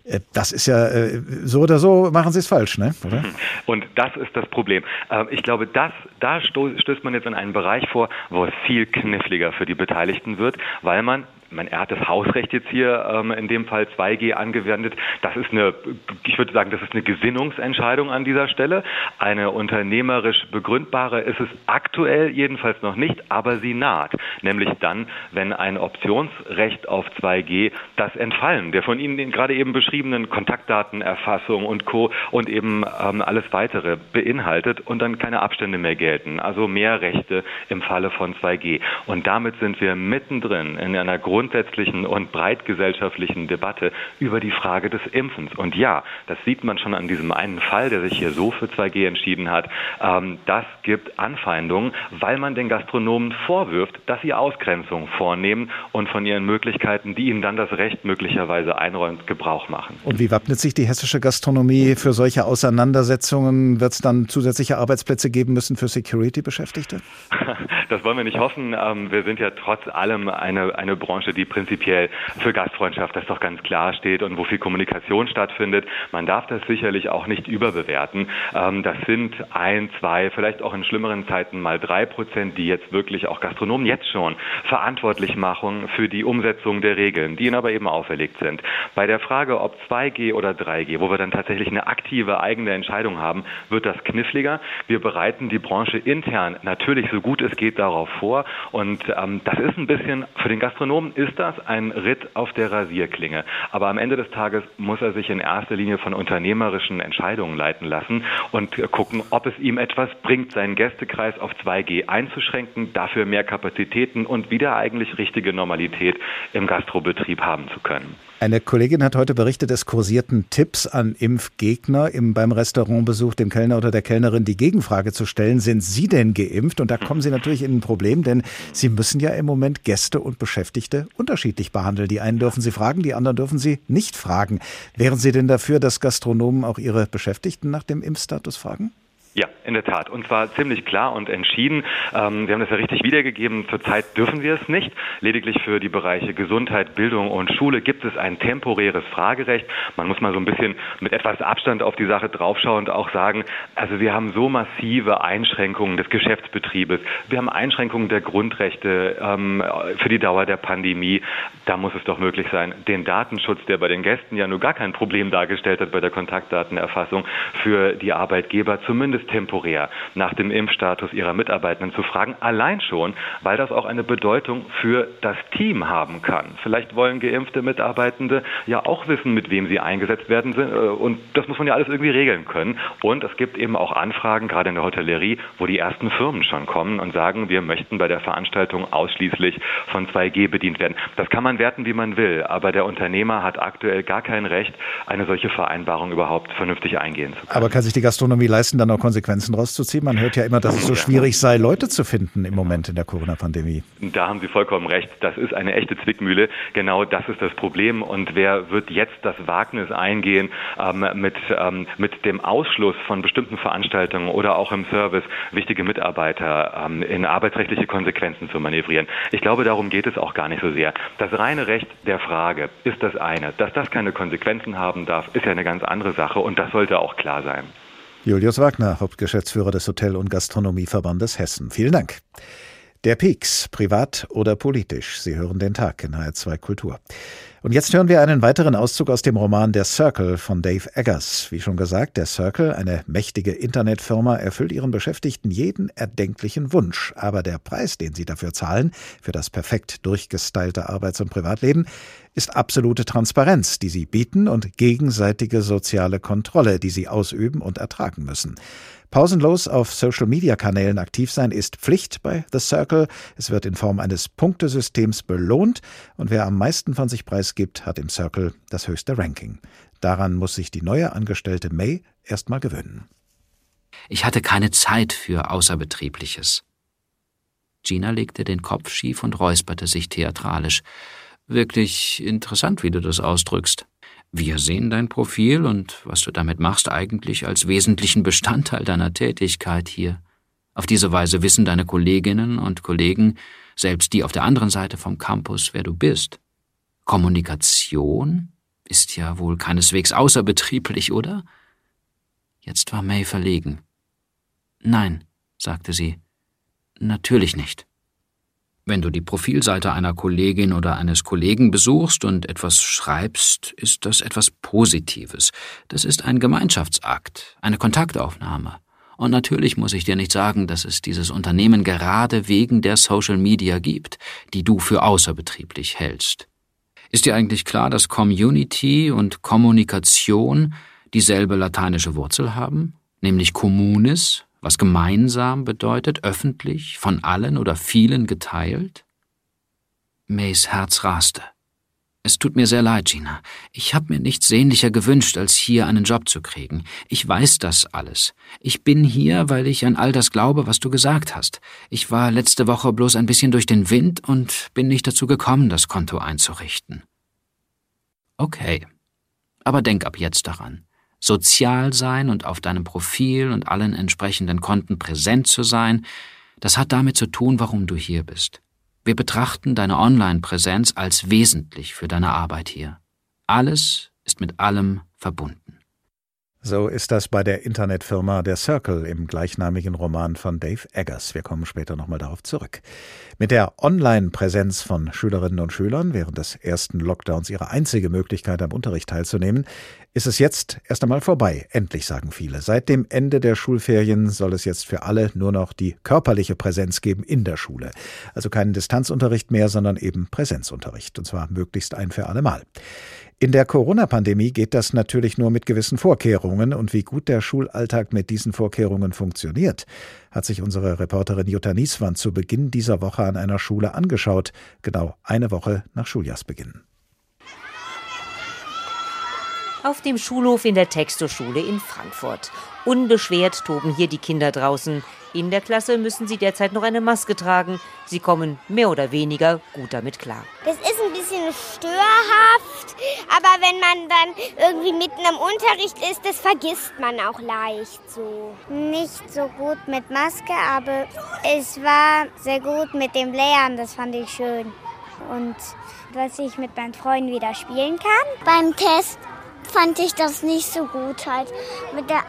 Äh, das ist ja äh, so oder so, machen Sie es falsch, ne? Oder? Und das ist das Problem. Ähm, ich glaube, das, da stößt man jetzt in einen Bereich vor, wo es viel kniffliger für die Beteiligten wird, weil man mein, er hat das Hausrecht jetzt hier ähm, in dem Fall 2G angewendet. Das ist eine, ich würde sagen, das ist eine Gesinnungsentscheidung an dieser Stelle. Eine unternehmerisch begründbare ist es aktuell jedenfalls noch nicht, aber sie naht. Nämlich dann, wenn ein Optionsrecht auf 2G das Entfallen der von Ihnen gerade eben beschriebenen Kontaktdatenerfassung und Co. und eben ähm, alles weitere beinhaltet und dann keine Abstände mehr gelten. Also mehr Rechte im Falle von 2G. Und damit sind wir mittendrin in einer großen grundsätzlichen und breitgesellschaftlichen Debatte über die Frage des Impfens. Und ja, das sieht man schon an diesem einen Fall, der sich hier so für 2G entschieden hat. Ähm, das gibt Anfeindungen, weil man den Gastronomen vorwirft, dass sie Ausgrenzung vornehmen und von ihren Möglichkeiten, die ihnen dann das Recht möglicherweise einräumt, Gebrauch machen. Und wie wappnet sich die hessische Gastronomie für solche Auseinandersetzungen? Wird es dann zusätzliche Arbeitsplätze geben müssen für Security-Beschäftigte? Das wollen wir nicht hoffen. Ähm, wir sind ja trotz allem eine, eine Branche, Branche, die prinzipiell für Gastfreundschaft, das doch ganz klar steht und wo viel Kommunikation stattfindet. Man darf das sicherlich auch nicht überbewerten. Ähm, das sind ein, zwei, vielleicht auch in schlimmeren Zeiten mal drei Prozent, die jetzt wirklich auch Gastronomen jetzt schon verantwortlich machen für die Umsetzung der Regeln, die ihnen aber eben auferlegt sind. Bei der Frage, ob 2G oder 3G, wo wir dann tatsächlich eine aktive eigene Entscheidung haben, wird das kniffliger. Wir bereiten die Branche intern natürlich so gut es geht darauf vor und ähm, das ist ein bisschen für den Gastronomen ist das ein Ritt auf der Rasierklinge. Aber am Ende des Tages muss er sich in erster Linie von unternehmerischen Entscheidungen leiten lassen und gucken, ob es ihm etwas bringt, seinen Gästekreis auf 2G einzuschränken, dafür mehr Kapazitäten und wieder eigentlich richtige Normalität im Gastrobetrieb haben zu können. Eine Kollegin hat heute berichtet, es kursierten Tipps an Impfgegner, im, beim Restaurantbesuch dem Kellner oder der Kellnerin die Gegenfrage zu stellen, sind Sie denn geimpft? Und da kommen Sie natürlich in ein Problem, denn Sie müssen ja im Moment Gäste und Beschäftigte unterschiedlich behandeln. Die einen dürfen Sie fragen, die anderen dürfen Sie nicht fragen. Wären Sie denn dafür, dass Gastronomen auch ihre Beschäftigten nach dem Impfstatus fragen? Ja, in der Tat. Und zwar ziemlich klar und entschieden. Ähm, wir haben das ja richtig wiedergegeben. Zurzeit dürfen wir es nicht. Lediglich für die Bereiche Gesundheit, Bildung und Schule gibt es ein temporäres Fragerecht. Man muss mal so ein bisschen mit etwas Abstand auf die Sache draufschauen und auch sagen, also wir haben so massive Einschränkungen des Geschäftsbetriebes. Wir haben Einschränkungen der Grundrechte ähm, für die Dauer der Pandemie. Da muss es doch möglich sein, den Datenschutz, der bei den Gästen ja nur gar kein Problem dargestellt hat bei der Kontaktdatenerfassung, für die Arbeitgeber zumindest temporär nach dem Impfstatus ihrer Mitarbeitenden zu fragen, allein schon, weil das auch eine Bedeutung für das Team haben kann. Vielleicht wollen geimpfte Mitarbeitende ja auch wissen, mit wem sie eingesetzt werden äh, und das muss man ja alles irgendwie regeln können. Und es gibt eben auch Anfragen, gerade in der Hotellerie, wo die ersten Firmen schon kommen und sagen, wir möchten bei der Veranstaltung ausschließlich von 2G bedient werden. Das kann man werten, wie man will, aber der Unternehmer hat aktuell gar kein Recht, eine solche Vereinbarung überhaupt vernünftig eingehen zu können. Aber kann sich die Gastronomie leisten, dann auch Konsequenzen rauszuziehen? Man hört ja immer, dass es so schwierig sei, Leute zu finden im Moment in der Corona-Pandemie. Da haben Sie vollkommen recht. Das ist eine echte Zwickmühle. Genau das ist das Problem. Und wer wird jetzt das Wagnis eingehen, ähm, mit, ähm, mit dem Ausschluss von bestimmten Veranstaltungen oder auch im Service wichtige Mitarbeiter ähm, in arbeitsrechtliche Konsequenzen zu manövrieren? Ich glaube, darum geht es auch gar nicht so sehr. Das reine Recht der Frage ist das eine. Dass das keine Konsequenzen haben darf, ist ja eine ganz andere Sache und das sollte auch klar sein. Julius Wagner, Hauptgeschäftsführer des Hotel- und Gastronomieverbandes Hessen. Vielen Dank. Der Peaks, privat oder politisch. Sie hören den Tag in HR2 Kultur. Und jetzt hören wir einen weiteren Auszug aus dem Roman Der Circle von Dave Eggers. Wie schon gesagt, der Circle, eine mächtige Internetfirma, erfüllt ihren Beschäftigten jeden erdenklichen Wunsch. Aber der Preis, den sie dafür zahlen, für das perfekt durchgestylte Arbeits- und Privatleben, ist absolute Transparenz, die sie bieten und gegenseitige soziale Kontrolle, die sie ausüben und ertragen müssen. Pausenlos auf Social-Media-Kanälen aktiv sein ist Pflicht bei The Circle. Es wird in Form eines Punktesystems belohnt und wer am meisten von sich preisgibt, hat im Circle das höchste Ranking. Daran muss sich die neue Angestellte May erstmal gewöhnen. Ich hatte keine Zeit für Außerbetriebliches. Gina legte den Kopf schief und räusperte sich theatralisch. Wirklich interessant, wie du das ausdrückst. Wir sehen dein Profil und was du damit machst eigentlich als wesentlichen Bestandteil deiner Tätigkeit hier. Auf diese Weise wissen deine Kolleginnen und Kollegen, selbst die auf der anderen Seite vom Campus, wer du bist. Kommunikation ist ja wohl keineswegs außerbetrieblich, oder? Jetzt war May verlegen. Nein, sagte sie. Natürlich nicht. Wenn du die Profilseite einer Kollegin oder eines Kollegen besuchst und etwas schreibst, ist das etwas Positives. Das ist ein Gemeinschaftsakt, eine Kontaktaufnahme. Und natürlich muss ich dir nicht sagen, dass es dieses Unternehmen gerade wegen der Social Media gibt, die du für außerbetrieblich hältst. Ist dir eigentlich klar, dass Community und Kommunikation dieselbe lateinische Wurzel haben, nämlich communis, was gemeinsam bedeutet, öffentlich, von allen oder vielen geteilt? Mays Herz raste. Es tut mir sehr leid, Gina. Ich habe mir nichts sehnlicher gewünscht, als hier einen Job zu kriegen. Ich weiß das alles. Ich bin hier, weil ich an all das glaube, was du gesagt hast. Ich war letzte Woche bloß ein bisschen durch den Wind und bin nicht dazu gekommen, das Konto einzurichten. Okay. Aber denk ab jetzt daran sozial sein und auf deinem Profil und allen entsprechenden Konten präsent zu sein, das hat damit zu tun, warum du hier bist. Wir betrachten deine Online-Präsenz als wesentlich für deine Arbeit hier. Alles ist mit allem verbunden. So ist das bei der Internetfirma Der Circle im gleichnamigen Roman von Dave Eggers. Wir kommen später nochmal darauf zurück. Mit der Online-Präsenz von Schülerinnen und Schülern während des ersten Lockdowns ihre einzige Möglichkeit am Unterricht teilzunehmen, ist es jetzt erst einmal vorbei. Endlich, sagen viele. Seit dem Ende der Schulferien soll es jetzt für alle nur noch die körperliche Präsenz geben in der Schule. Also keinen Distanzunterricht mehr, sondern eben Präsenzunterricht. Und zwar möglichst ein für alle Mal. In der Corona-Pandemie geht das natürlich nur mit gewissen Vorkehrungen und wie gut der Schulalltag mit diesen Vorkehrungen funktioniert, hat sich unsere Reporterin Jutta Nieswand zu Beginn dieser Woche an einer Schule angeschaut, genau eine Woche nach Schuljahrsbeginn. Auf dem Schulhof in der Textoschule in Frankfurt. Unbeschwert toben hier die Kinder draußen. In der Klasse müssen sie derzeit noch eine Maske tragen. Sie kommen mehr oder weniger gut damit klar. Das ist ein bisschen störhaft, aber wenn man dann irgendwie mitten im Unterricht ist, das vergisst man auch leicht so. Nicht so gut mit Maske, aber es war sehr gut mit dem Lernen, das fand ich schön. Und dass ich mit meinen Freunden wieder spielen kann. Beim Test fand ich das nicht so gut halt mit der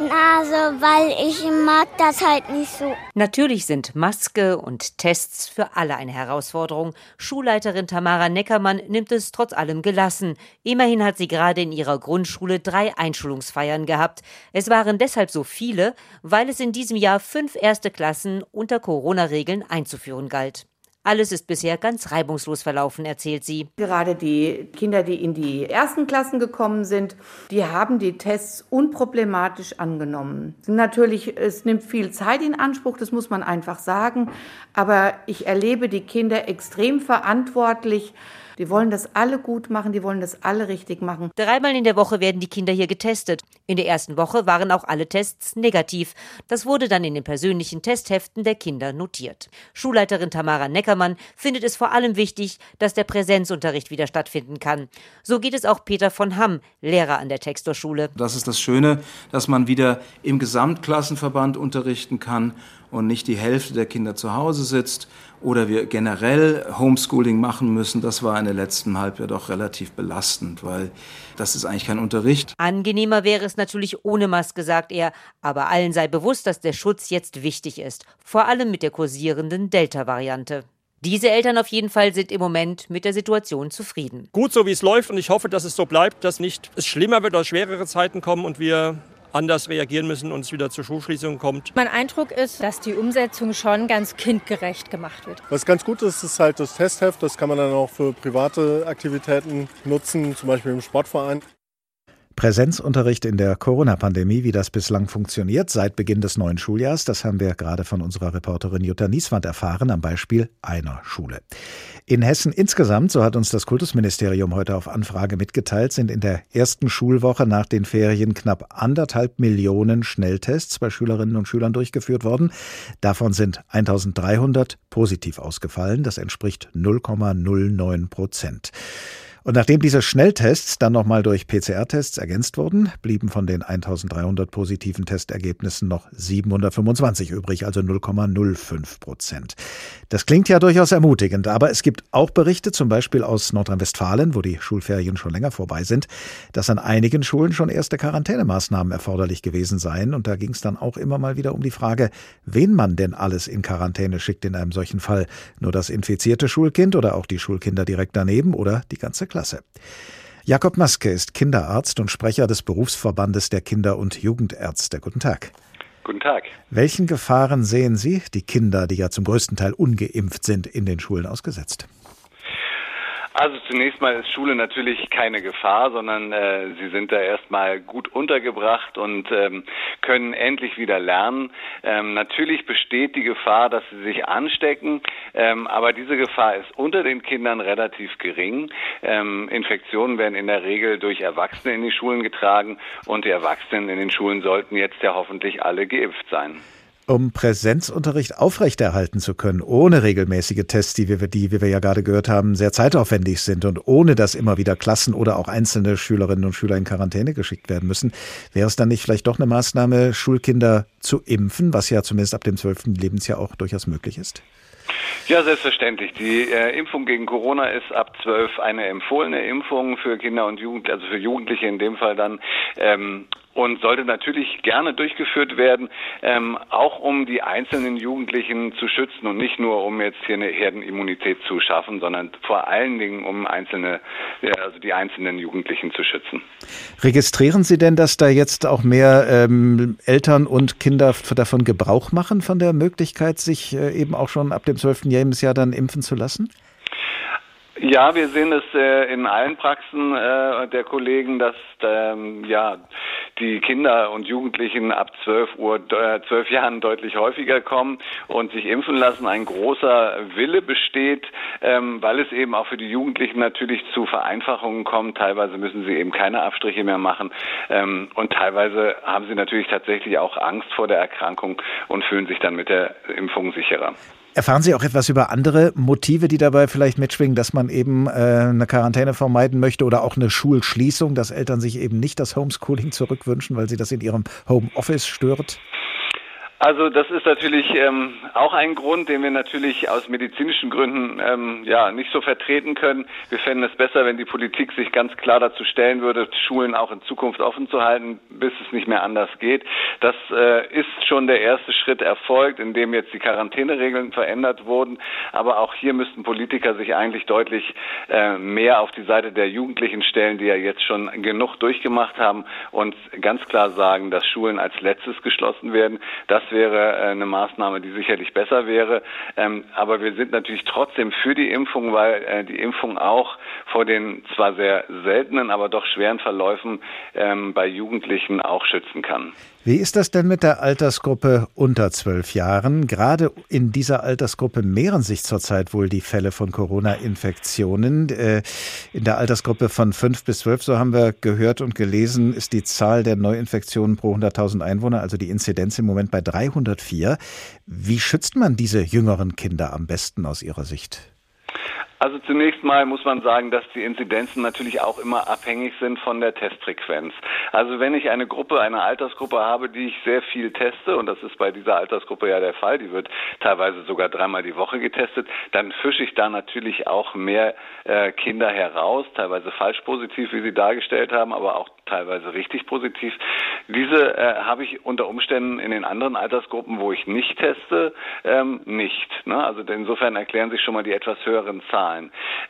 Nase, weil ich mag das halt nicht so. Natürlich sind Maske und Tests für alle eine Herausforderung. Schulleiterin Tamara Neckermann nimmt es trotz allem gelassen. Immerhin hat sie gerade in ihrer Grundschule drei Einschulungsfeiern gehabt. Es waren deshalb so viele, weil es in diesem Jahr fünf erste Klassen unter Corona-Regeln einzuführen galt. Alles ist bisher ganz reibungslos verlaufen, erzählt sie. Gerade die Kinder, die in die ersten Klassen gekommen sind, die haben die Tests unproblematisch angenommen. Natürlich, es nimmt viel Zeit in Anspruch, das muss man einfach sagen. Aber ich erlebe die Kinder extrem verantwortlich die wollen das alle gut machen, die wollen das alle richtig machen. Dreimal in der Woche werden die Kinder hier getestet. In der ersten Woche waren auch alle Tests negativ. Das wurde dann in den persönlichen Testheften der Kinder notiert. Schulleiterin Tamara Neckermann findet es vor allem wichtig, dass der Präsenzunterricht wieder stattfinden kann. So geht es auch Peter von Hamm, Lehrer an der Textorschule. Das ist das Schöne, dass man wieder im Gesamtklassenverband unterrichten kann und nicht die Hälfte der Kinder zu Hause sitzt oder wir generell Homeschooling machen müssen, das war in der letzten Halbjahr doch relativ belastend, weil das ist eigentlich kein Unterricht. Angenehmer wäre es natürlich ohne Maske, sagt er, aber allen sei bewusst, dass der Schutz jetzt wichtig ist, vor allem mit der kursierenden Delta-Variante. Diese Eltern auf jeden Fall sind im Moment mit der Situation zufrieden. Gut so, wie es läuft und ich hoffe, dass es so bleibt, dass nicht es schlimmer wird oder schwerere Zeiten kommen und wir anders reagieren müssen und es wieder zur Schulschließung kommt. Mein Eindruck ist, dass die Umsetzung schon ganz kindgerecht gemacht wird. Was ganz gut ist, ist halt das Testheft. Das kann man dann auch für private Aktivitäten nutzen, zum Beispiel im Sportverein. Präsenzunterricht in der Corona-Pandemie, wie das bislang funktioniert seit Beginn des neuen Schuljahrs, das haben wir gerade von unserer Reporterin Jutta Nieswand erfahren am Beispiel einer Schule. In Hessen insgesamt, so hat uns das Kultusministerium heute auf Anfrage mitgeteilt, sind in der ersten Schulwoche nach den Ferien knapp anderthalb Millionen Schnelltests bei Schülerinnen und Schülern durchgeführt worden. Davon sind 1300 positiv ausgefallen. Das entspricht 0,09 Prozent. Und nachdem diese Schnelltests dann nochmal durch PCR-Tests ergänzt wurden, blieben von den 1300 positiven Testergebnissen noch 725 übrig, also 0,05 Prozent. Das klingt ja durchaus ermutigend, aber es gibt auch Berichte, zum Beispiel aus Nordrhein-Westfalen, wo die Schulferien schon länger vorbei sind, dass an einigen Schulen schon erste Quarantänemaßnahmen erforderlich gewesen seien. Und da ging es dann auch immer mal wieder um die Frage, wen man denn alles in Quarantäne schickt in einem solchen Fall. Nur das infizierte Schulkind oder auch die Schulkinder direkt daneben oder die ganze Klasse. Klasse. Jakob Maske ist Kinderarzt und Sprecher des Berufsverbandes der Kinder- und Jugendärzte. Guten Tag. Guten Tag. Welchen Gefahren sehen Sie, die Kinder, die ja zum größten Teil ungeimpft sind, in den Schulen ausgesetzt? Also zunächst mal ist Schule natürlich keine Gefahr, sondern äh, sie sind da erstmal gut untergebracht und ähm, können endlich wieder lernen. Ähm, natürlich besteht die Gefahr, dass sie sich anstecken, ähm, aber diese Gefahr ist unter den Kindern relativ gering. Ähm, Infektionen werden in der Regel durch Erwachsene in die Schulen getragen und die Erwachsenen in den Schulen sollten jetzt ja hoffentlich alle geimpft sein. Um Präsenzunterricht aufrechterhalten zu können, ohne regelmäßige Tests, die wir, die, wie wir ja gerade gehört haben, sehr zeitaufwendig sind und ohne dass immer wieder Klassen oder auch einzelne Schülerinnen und Schüler in Quarantäne geschickt werden müssen, wäre es dann nicht vielleicht doch eine Maßnahme, Schulkinder zu impfen, was ja zumindest ab dem zwölften Lebensjahr auch durchaus möglich ist? Ja, selbstverständlich. Die äh, Impfung gegen Corona ist ab zwölf eine empfohlene Impfung für Kinder und Jugend, also für Jugendliche in dem Fall dann. Ähm, und sollte natürlich gerne durchgeführt werden, ähm, auch um die einzelnen Jugendlichen zu schützen und nicht nur um jetzt hier eine Herdenimmunität zu schaffen, sondern vor allen Dingen um einzelne, also die einzelnen Jugendlichen zu schützen. Registrieren Sie denn, dass da jetzt auch mehr ähm, Eltern und Kinder davon Gebrauch machen, von der Möglichkeit, sich äh, eben auch schon ab dem 12. Lebensjahr dann impfen zu lassen? Ja, wir sehen es äh, in allen Praxen äh, der Kollegen, dass ähm, ja die Kinder und Jugendlichen ab 12 Uhr, äh, 12 Jahren deutlich häufiger kommen und sich impfen lassen. Ein großer Wille besteht, ähm, weil es eben auch für die Jugendlichen natürlich zu Vereinfachungen kommt. Teilweise müssen sie eben keine Abstriche mehr machen ähm, und teilweise haben sie natürlich tatsächlich auch Angst vor der Erkrankung und fühlen sich dann mit der Impfung sicherer. Erfahren Sie auch etwas über andere Motive, die dabei vielleicht mitschwingen, dass man eben äh, eine Quarantäne vermeiden möchte oder auch eine Schulschließung, dass Eltern sich eben nicht das Homeschooling zurückwünschen, weil sie das in ihrem Homeoffice stört? Also das ist natürlich ähm, auch ein Grund, den wir natürlich aus medizinischen Gründen ähm, ja nicht so vertreten können. Wir fänden es besser, wenn die Politik sich ganz klar dazu stellen würde, Schulen auch in Zukunft offen zu halten, bis es nicht mehr anders geht. Das äh, ist schon der erste Schritt erfolgt, indem jetzt die Quarantäneregeln verändert wurden. Aber auch hier müssten Politiker sich eigentlich deutlich äh, mehr auf die Seite der Jugendlichen stellen, die ja jetzt schon genug durchgemacht haben und ganz klar sagen, dass Schulen als letztes geschlossen werden. Das wäre äh, eine Maßnahme, die sicherlich besser wäre. Ähm, aber wir sind natürlich trotzdem für die Impfung, weil äh, die Impfung auch vor den zwar sehr seltenen, aber doch schweren Verläufen ähm, bei Jugendlichen auch schützen kann. Wie ist das denn mit der Altersgruppe unter zwölf Jahren? Gerade in dieser Altersgruppe mehren sich zurzeit wohl die Fälle von Corona-Infektionen. Äh, in der Altersgruppe von fünf bis zwölf, so haben wir gehört und gelesen, ist die Zahl der Neuinfektionen pro 100.000 Einwohner, also die Inzidenz im Moment bei 304. Wie schützt man diese jüngeren Kinder am besten aus Ihrer Sicht? Also zunächst mal muss man sagen, dass die Inzidenzen natürlich auch immer abhängig sind von der Testfrequenz. Also wenn ich eine Gruppe, eine Altersgruppe habe, die ich sehr viel teste, und das ist bei dieser Altersgruppe ja der Fall, die wird teilweise sogar dreimal die Woche getestet, dann fische ich da natürlich auch mehr äh, Kinder heraus, teilweise falsch positiv, wie Sie dargestellt haben, aber auch teilweise richtig positiv. Diese äh, habe ich unter Umständen in den anderen Altersgruppen, wo ich nicht teste, ähm, nicht. Ne? Also insofern erklären sich schon mal die etwas höheren Zahlen.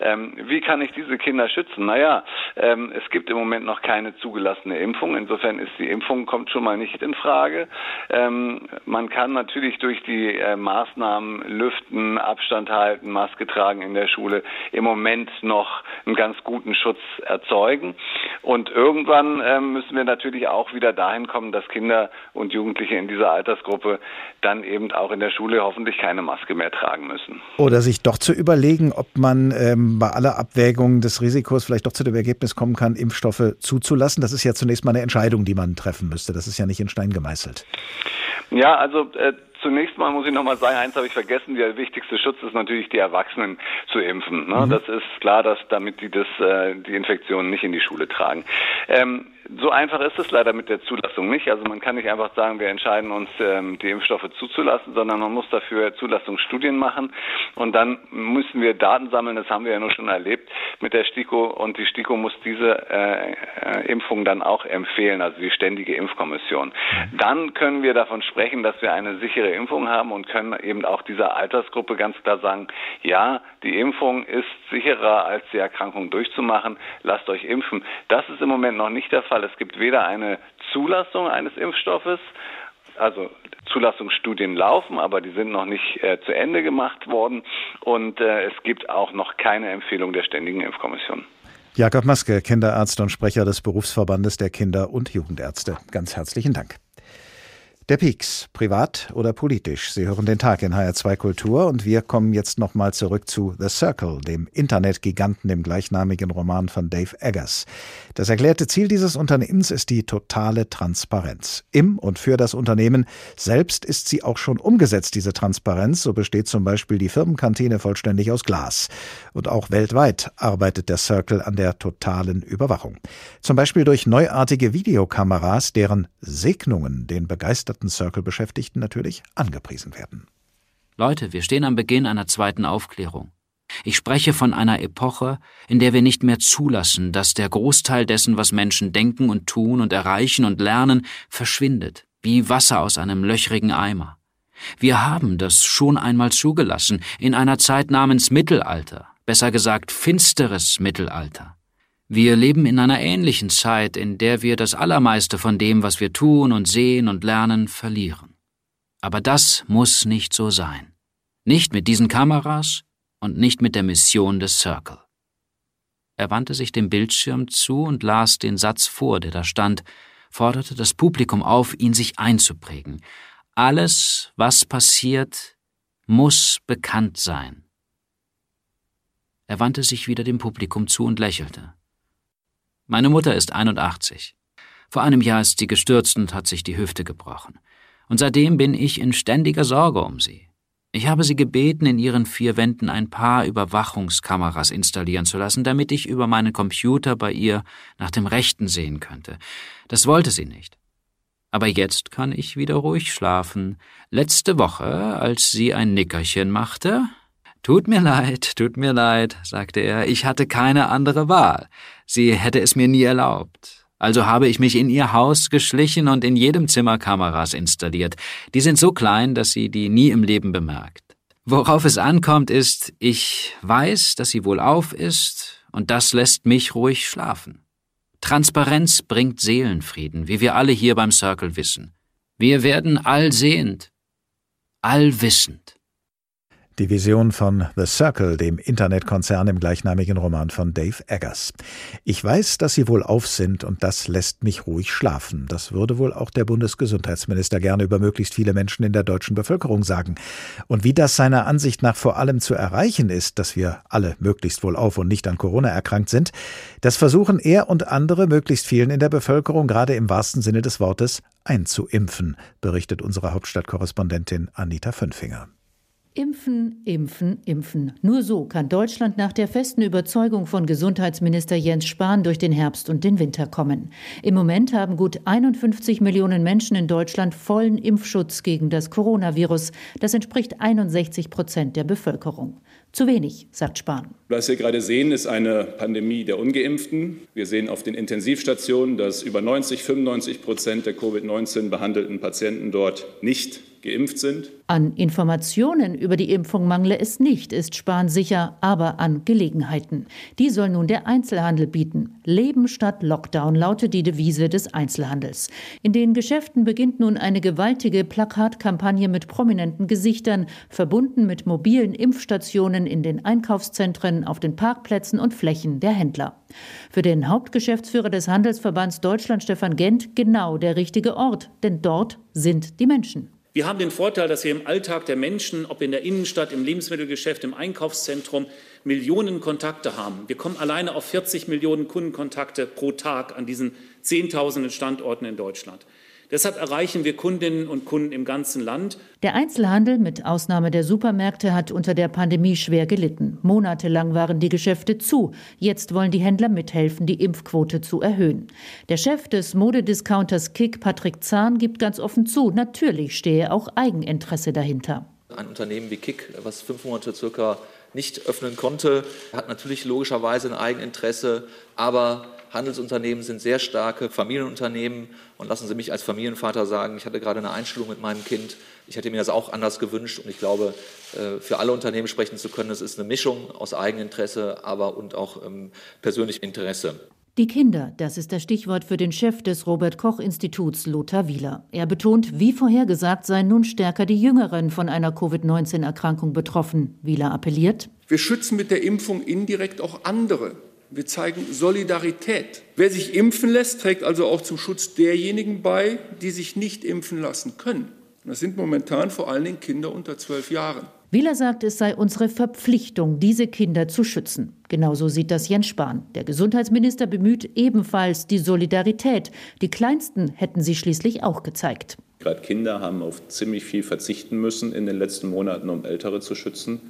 Ähm, wie kann ich diese Kinder schützen? Naja, ähm, es gibt im Moment noch keine zugelassene Impfung. Insofern ist die Impfung kommt schon mal nicht in Frage. Ähm, man kann natürlich durch die äh, Maßnahmen lüften, Abstand halten, Maske tragen in der Schule im Moment noch einen ganz guten Schutz erzeugen. Und irgendwann ähm, müssen wir natürlich auch wieder dahin kommen, dass Kinder und Jugendliche in dieser Altersgruppe dann eben auch in der Schule hoffentlich keine Maske mehr tragen müssen. Oder sich doch zu überlegen, ob man ähm, bei aller Abwägung des Risikos vielleicht doch zu dem Ergebnis kommen kann, Impfstoffe zuzulassen. Das ist ja zunächst mal eine Entscheidung, die man treffen müsste. Das ist ja nicht in Stein gemeißelt. Ja, also äh, zunächst mal muss ich nochmal sagen, eins habe ich vergessen, der wichtigste Schutz ist natürlich, die Erwachsenen zu impfen. Ne? Mhm. Das ist klar, dass damit die das, äh, die Infektionen nicht in die Schule tragen. Ähm, so einfach ist es leider mit der Zulassung nicht. Also man kann nicht einfach sagen, wir entscheiden uns, ähm, die Impfstoffe zuzulassen, sondern man muss dafür Zulassungsstudien machen und dann müssen wir Daten sammeln. Das haben wir ja nur schon erlebt mit der STIKO und die STIKO muss diese äh, äh, Impfung dann auch empfehlen, also die ständige Impfkommission. Dann können wir davon sprechen, dass wir eine sichere Impfung haben und können eben auch dieser Altersgruppe ganz klar sagen, ja, die Impfung ist sicherer als die Erkrankung durchzumachen. Lasst euch impfen. Das ist im Moment noch nicht der Fall. Fall. Es gibt weder eine Zulassung eines Impfstoffes, also Zulassungsstudien laufen, aber die sind noch nicht äh, zu Ende gemacht worden. Und äh, es gibt auch noch keine Empfehlung der Ständigen Impfkommission. Jakob Maske, Kinderarzt und Sprecher des Berufsverbandes der Kinder- und Jugendärzte. Ganz herzlichen Dank. Der Peaks, privat oder politisch. Sie hören den Tag in HR2 Kultur und wir kommen jetzt nochmal zurück zu The Circle, dem Internetgiganten, dem gleichnamigen Roman von Dave Eggers. Das erklärte Ziel dieses Unternehmens ist die totale Transparenz. Im und für das Unternehmen selbst ist sie auch schon umgesetzt, diese Transparenz. So besteht zum Beispiel die Firmenkantine vollständig aus Glas. Und auch weltweit arbeitet der Circle an der totalen Überwachung. Zum Beispiel durch neuartige Videokameras, deren Segnungen den begeisterten begeisterten Circle-Beschäftigten natürlich angepriesen werden. Leute, wir stehen am Beginn einer zweiten Aufklärung. Ich spreche von einer Epoche, in der wir nicht mehr zulassen, dass der Großteil dessen, was Menschen denken und tun und erreichen und lernen, verschwindet, wie Wasser aus einem löchrigen Eimer. Wir haben das schon einmal zugelassen, in einer Zeit namens Mittelalter, besser gesagt finsteres Mittelalter. Wir leben in einer ähnlichen Zeit, in der wir das Allermeiste von dem, was wir tun und sehen und lernen, verlieren. Aber das muss nicht so sein. Nicht mit diesen Kameras und nicht mit der Mission des Circle. Er wandte sich dem Bildschirm zu und las den Satz vor, der da stand, forderte das Publikum auf, ihn sich einzuprägen. Alles, was passiert, muss bekannt sein. Er wandte sich wieder dem Publikum zu und lächelte. Meine Mutter ist 81. Vor einem Jahr ist sie gestürzt und hat sich die Hüfte gebrochen. Und seitdem bin ich in ständiger Sorge um sie. Ich habe sie gebeten, in ihren vier Wänden ein paar Überwachungskameras installieren zu lassen, damit ich über meinen Computer bei ihr nach dem Rechten sehen könnte. Das wollte sie nicht. Aber jetzt kann ich wieder ruhig schlafen. Letzte Woche, als sie ein Nickerchen machte, Tut mir leid, tut mir leid, sagte er, ich hatte keine andere Wahl. Sie hätte es mir nie erlaubt. Also habe ich mich in ihr Haus geschlichen und in jedem Zimmer Kameras installiert. Die sind so klein, dass sie die nie im Leben bemerkt. Worauf es ankommt, ist, ich weiß, dass sie wohlauf ist, und das lässt mich ruhig schlafen. Transparenz bringt Seelenfrieden, wie wir alle hier beim Circle wissen. Wir werden allsehend, allwissend. Die Vision von The Circle, dem Internetkonzern im gleichnamigen Roman von Dave Eggers. Ich weiß, dass Sie wohl auf sind und das lässt mich ruhig schlafen. Das würde wohl auch der Bundesgesundheitsminister gerne über möglichst viele Menschen in der deutschen Bevölkerung sagen. Und wie das seiner Ansicht nach vor allem zu erreichen ist, dass wir alle möglichst wohl auf und nicht an Corona erkrankt sind, das versuchen er und andere möglichst vielen in der Bevölkerung, gerade im wahrsten Sinne des Wortes, einzuimpfen, berichtet unsere Hauptstadtkorrespondentin Anita Fünfinger. Impfen, impfen, impfen. Nur so kann Deutschland nach der festen Überzeugung von Gesundheitsminister Jens Spahn durch den Herbst und den Winter kommen. Im Moment haben gut 51 Millionen Menschen in Deutschland vollen Impfschutz gegen das Coronavirus. Das entspricht 61 Prozent der Bevölkerung. Zu wenig, sagt Spahn. Was wir gerade sehen, ist eine Pandemie der Ungeimpften. Wir sehen auf den Intensivstationen, dass über 90, 95 Prozent der Covid-19 behandelten Patienten dort nicht geimpft sind. An Informationen über die Impfung mangle es nicht, ist Spahn sicher, aber an Gelegenheiten. Die soll nun der Einzelhandel bieten. Leben statt Lockdown lautet die Devise des Einzelhandels. In den Geschäften beginnt nun eine gewaltige Plakatkampagne mit prominenten Gesichtern, verbunden mit mobilen Impfstationen in den Einkaufszentren, auf den Parkplätzen und Flächen der Händler. Für den Hauptgeschäftsführer des Handelsverbands Deutschland, Stefan Gent, genau der richtige Ort, denn dort sind die Menschen. Wir haben den Vorteil, dass wir im Alltag der Menschen, ob in der Innenstadt, im Lebensmittelgeschäft, im Einkaufszentrum, Millionen Kontakte haben. Wir kommen alleine auf 40 Millionen Kundenkontakte pro Tag an diesen Zehntausenden Standorten in Deutschland. Deshalb erreichen wir Kundinnen und Kunden im ganzen Land. Der Einzelhandel mit Ausnahme der Supermärkte hat unter der Pandemie schwer gelitten. Monatelang waren die Geschäfte zu. Jetzt wollen die Händler mithelfen, die Impfquote zu erhöhen. Der Chef des Modediscounters Kick, Patrick Zahn, gibt ganz offen zu, natürlich stehe auch Eigeninteresse dahinter. Ein Unternehmen wie Kick, was fünf Monate circa nicht öffnen konnte, hat natürlich logischerweise ein Eigeninteresse, aber Handelsunternehmen sind sehr starke Familienunternehmen. Und lassen Sie mich als Familienvater sagen, ich hatte gerade eine Einstellung mit meinem Kind. Ich hätte mir das auch anders gewünscht. Und ich glaube, äh, für alle Unternehmen sprechen zu können, es ist eine Mischung aus Eigeninteresse, aber und auch ähm, persönlichem Interesse. Die Kinder, das ist das Stichwort für den Chef des Robert Koch Instituts, Lothar Wieler. Er betont, wie vorhergesagt seien nun stärker die Jüngeren von einer Covid-19-Erkrankung betroffen. Wieler appelliert. Wir schützen mit der Impfung indirekt auch andere. Wir zeigen Solidarität. Wer sich impfen lässt, trägt also auch zum Schutz derjenigen bei, die sich nicht impfen lassen können. Das sind momentan vor allen Dingen Kinder unter zwölf Jahren. Wieler sagt, es sei unsere Verpflichtung, diese Kinder zu schützen. Genauso sieht das Jens Spahn. Der Gesundheitsminister bemüht ebenfalls die Solidarität. Die Kleinsten hätten sie schließlich auch gezeigt. Gerade Kinder haben auf ziemlich viel verzichten müssen in den letzten Monaten, um Ältere zu schützen.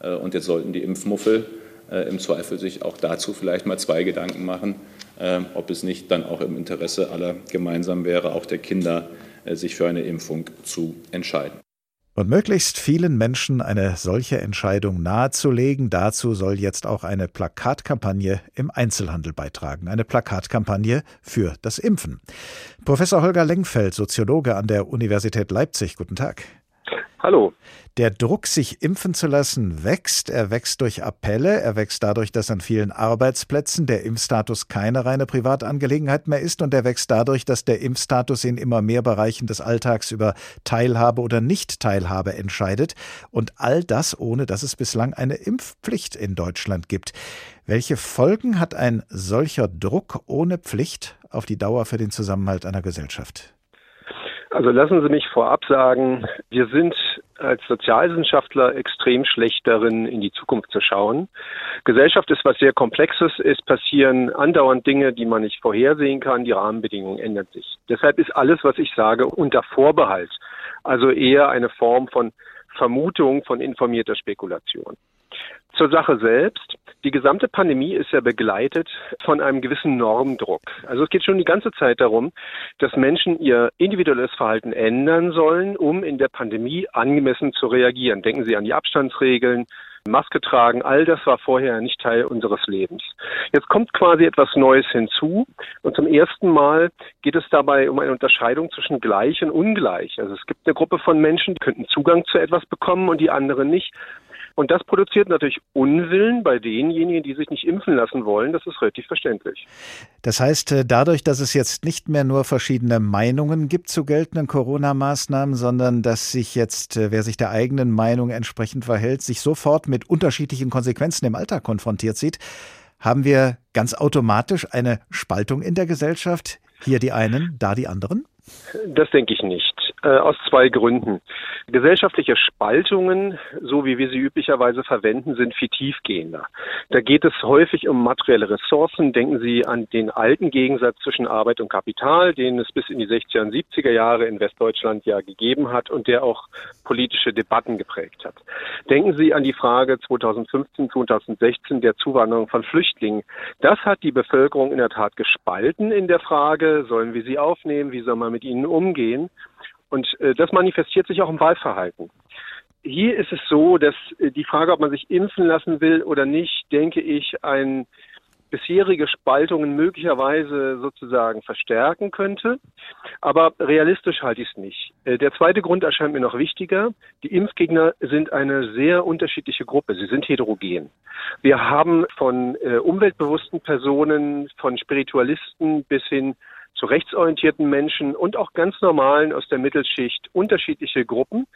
Äh, und jetzt sollten die Impfmuffel im Zweifel sich auch dazu vielleicht mal zwei Gedanken machen, äh, ob es nicht dann auch im Interesse aller gemeinsam wäre, auch der Kinder, äh, sich für eine Impfung zu entscheiden. Und möglichst vielen Menschen eine solche Entscheidung nahezulegen, dazu soll jetzt auch eine Plakatkampagne im Einzelhandel beitragen. Eine Plakatkampagne für das Impfen. Professor Holger Lengfeld, Soziologe an der Universität Leipzig, guten Tag. Hallo. Der Druck, sich impfen zu lassen, wächst. Er wächst durch Appelle. Er wächst dadurch, dass an vielen Arbeitsplätzen der Impfstatus keine reine Privatangelegenheit mehr ist. Und er wächst dadurch, dass der Impfstatus in immer mehr Bereichen des Alltags über Teilhabe oder Nicht-Teilhabe entscheidet. Und all das, ohne dass es bislang eine Impfpflicht in Deutschland gibt. Welche Folgen hat ein solcher Druck ohne Pflicht auf die Dauer für den Zusammenhalt einer Gesellschaft? Also lassen Sie mich vorab sagen, wir sind als Sozialwissenschaftler extrem schlecht darin, in die Zukunft zu schauen. Gesellschaft ist was sehr Komplexes. Es passieren andauernd Dinge, die man nicht vorhersehen kann. Die Rahmenbedingungen ändern sich. Deshalb ist alles, was ich sage, unter Vorbehalt. Also eher eine Form von Vermutung, von informierter Spekulation. Zur Sache selbst. Die gesamte Pandemie ist ja begleitet von einem gewissen Normdruck. Also es geht schon die ganze Zeit darum, dass Menschen ihr individuelles Verhalten ändern sollen, um in der Pandemie angemessen zu reagieren. Denken Sie an die Abstandsregeln, Maske tragen, all das war vorher nicht Teil unseres Lebens. Jetzt kommt quasi etwas Neues hinzu und zum ersten Mal geht es dabei um eine Unterscheidung zwischen gleich und ungleich. Also es gibt eine Gruppe von Menschen, die könnten Zugang zu etwas bekommen und die anderen nicht. Und das produziert natürlich Unwillen bei denjenigen, die sich nicht impfen lassen wollen. Das ist relativ verständlich. Das heißt, äh, dadurch, dass es jetzt nicht mehr nur verschiedene Meinungen gibt zu geltenden Corona-Maßnahmen, sondern dass sich jetzt, äh, wer sich der eigenen Meinung entsprechend verhält, sich sofort mit unterschiedlichen Konsequenzen im Alltag konfrontiert sieht, haben wir ganz automatisch eine Spaltung in der Gesellschaft. Hier die einen, da die anderen? Das denke ich nicht. Äh, aus zwei Gründen. Gesellschaftliche Spaltungen, so wie wir sie üblicherweise verwenden, sind viel tiefgehender. Da geht es häufig um materielle Ressourcen. Denken Sie an den alten Gegensatz zwischen Arbeit und Kapital, den es bis in die 60er und 70er Jahre in Westdeutschland ja gegeben hat und der auch politische Debatten geprägt hat. Denken Sie an die Frage 2015, 2016 der Zuwanderung von Flüchtlingen. Das hat die Bevölkerung in der Tat gespalten in der Frage, sollen wir sie aufnehmen, wie soll man mit ihnen umgehen? Und äh, das manifestiert sich auch im Wahlverhalten. Hier ist es so, dass äh, die Frage, ob man sich impfen lassen will oder nicht, denke ich, ein bisherige Spaltungen möglicherweise sozusagen verstärken könnte. Aber realistisch halte ich es nicht. Äh, der zweite Grund erscheint mir noch wichtiger. Die Impfgegner sind eine sehr unterschiedliche Gruppe. Sie sind heterogen. Wir haben von äh, umweltbewussten Personen, von Spiritualisten bis hin zu rechtsorientierten Menschen und auch ganz normalen aus der Mittelschicht unterschiedliche Gruppen,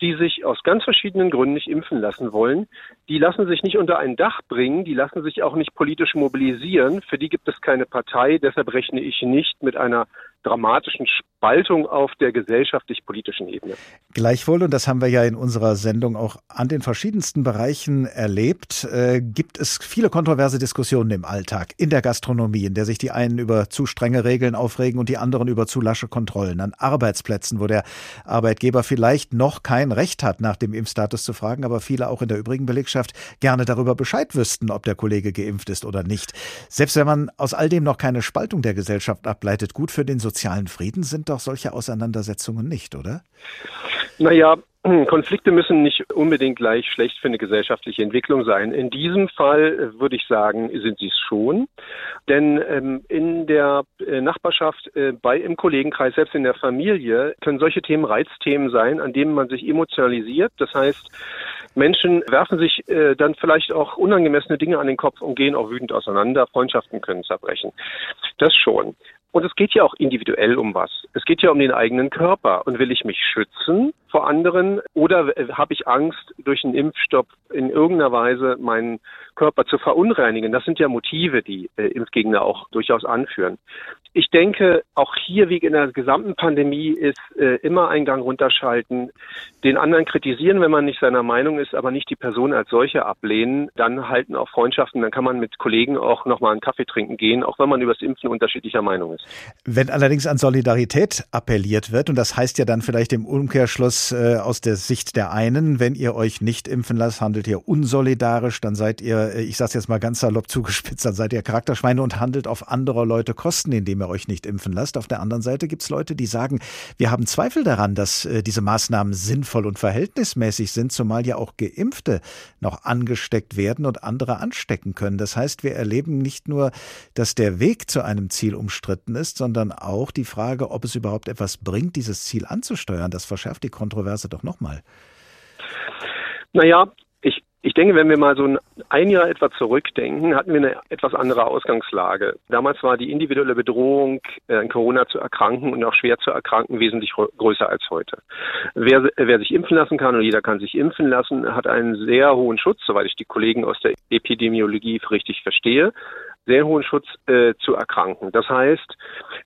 die sich aus ganz verschiedenen Gründen nicht impfen lassen wollen. Die lassen sich nicht unter ein Dach bringen, die lassen sich auch nicht politisch mobilisieren. Für die gibt es keine Partei. Deshalb rechne ich nicht mit einer dramatischen Spaltung auf der gesellschaftlich-politischen Ebene. Gleichwohl, und das haben wir ja in unserer Sendung auch an den verschiedensten Bereichen erlebt, äh, gibt es viele kontroverse Diskussionen im Alltag, in der Gastronomie, in der sich die einen über zu strenge Regeln aufregen und die anderen über zu lasche Kontrollen, an Arbeitsplätzen, wo der Arbeitgeber vielleicht noch kein Recht hat, nach dem Impfstatus zu fragen, aber viele auch in der übrigen Belegschaft gerne darüber Bescheid wüssten, ob der Kollege geimpft ist oder nicht. Selbst wenn man aus all dem noch keine Spaltung der Gesellschaft ableitet, gut für den sozialen Frieden sind doch solche Auseinandersetzungen nicht, oder? Naja, Konflikte müssen nicht unbedingt gleich schlecht für eine gesellschaftliche Entwicklung sein. In diesem Fall würde ich sagen, sind sie es schon. Denn ähm, in der äh, Nachbarschaft, äh, bei im Kollegenkreis, selbst in der Familie, können solche Themen Reizthemen sein, an denen man sich emotionalisiert. Das heißt, Menschen werfen sich äh, dann vielleicht auch unangemessene Dinge an den Kopf und gehen auch wütend auseinander. Freundschaften können zerbrechen. Das schon. Und es geht ja auch individuell um was. Es geht ja um den eigenen Körper. Und will ich mich schützen vor anderen oder habe ich Angst, durch einen Impfstoff in irgendeiner Weise meinen Körper zu verunreinigen? Das sind ja Motive, die äh, Impfgegner auch durchaus anführen. Ich denke, auch hier wie in der gesamten Pandemie ist äh, immer ein Gang runterschalten, den anderen kritisieren, wenn man nicht seiner Meinung ist, aber nicht die Person als solche ablehnen. Dann halten auch Freundschaften, dann kann man mit Kollegen auch nochmal einen Kaffee trinken gehen, auch wenn man über das Impfen unterschiedlicher Meinung ist. Wenn allerdings an Solidarität appelliert wird, und das heißt ja dann vielleicht im Umkehrschluss äh, aus der Sicht der einen, wenn ihr euch nicht impfen lasst, handelt ihr unsolidarisch, dann seid ihr, äh, ich sage jetzt mal ganz salopp zugespitzt, dann seid ihr Charakterschweine und handelt auf andere Leute Kosten, indem ihr euch nicht impfen lasst. Auf der anderen Seite gibt es Leute, die sagen, wir haben Zweifel daran, dass äh, diese Maßnahmen sinnvoll und verhältnismäßig sind, zumal ja auch Geimpfte noch angesteckt werden und andere anstecken können. Das heißt, wir erleben nicht nur, dass der Weg zu einem Ziel umstritten ist, sondern auch die Frage, ob es überhaupt etwas bringt, dieses Ziel anzusteuern. Das verschärft die Kontroverse doch nochmal. Naja, ich, ich denke, wenn wir mal so ein, Jahr etwa zurückdenken, hatten wir eine etwas andere Ausgangslage. Damals war die individuelle Bedrohung, äh, an Corona zu erkranken und auch schwer zu erkranken, wesentlich größer als heute. Wer, wer sich impfen lassen kann, und jeder kann sich impfen lassen, hat einen sehr hohen Schutz, soweit ich die Kollegen aus der Epidemiologie richtig verstehe sehr hohen Schutz äh, zu erkranken. Das heißt,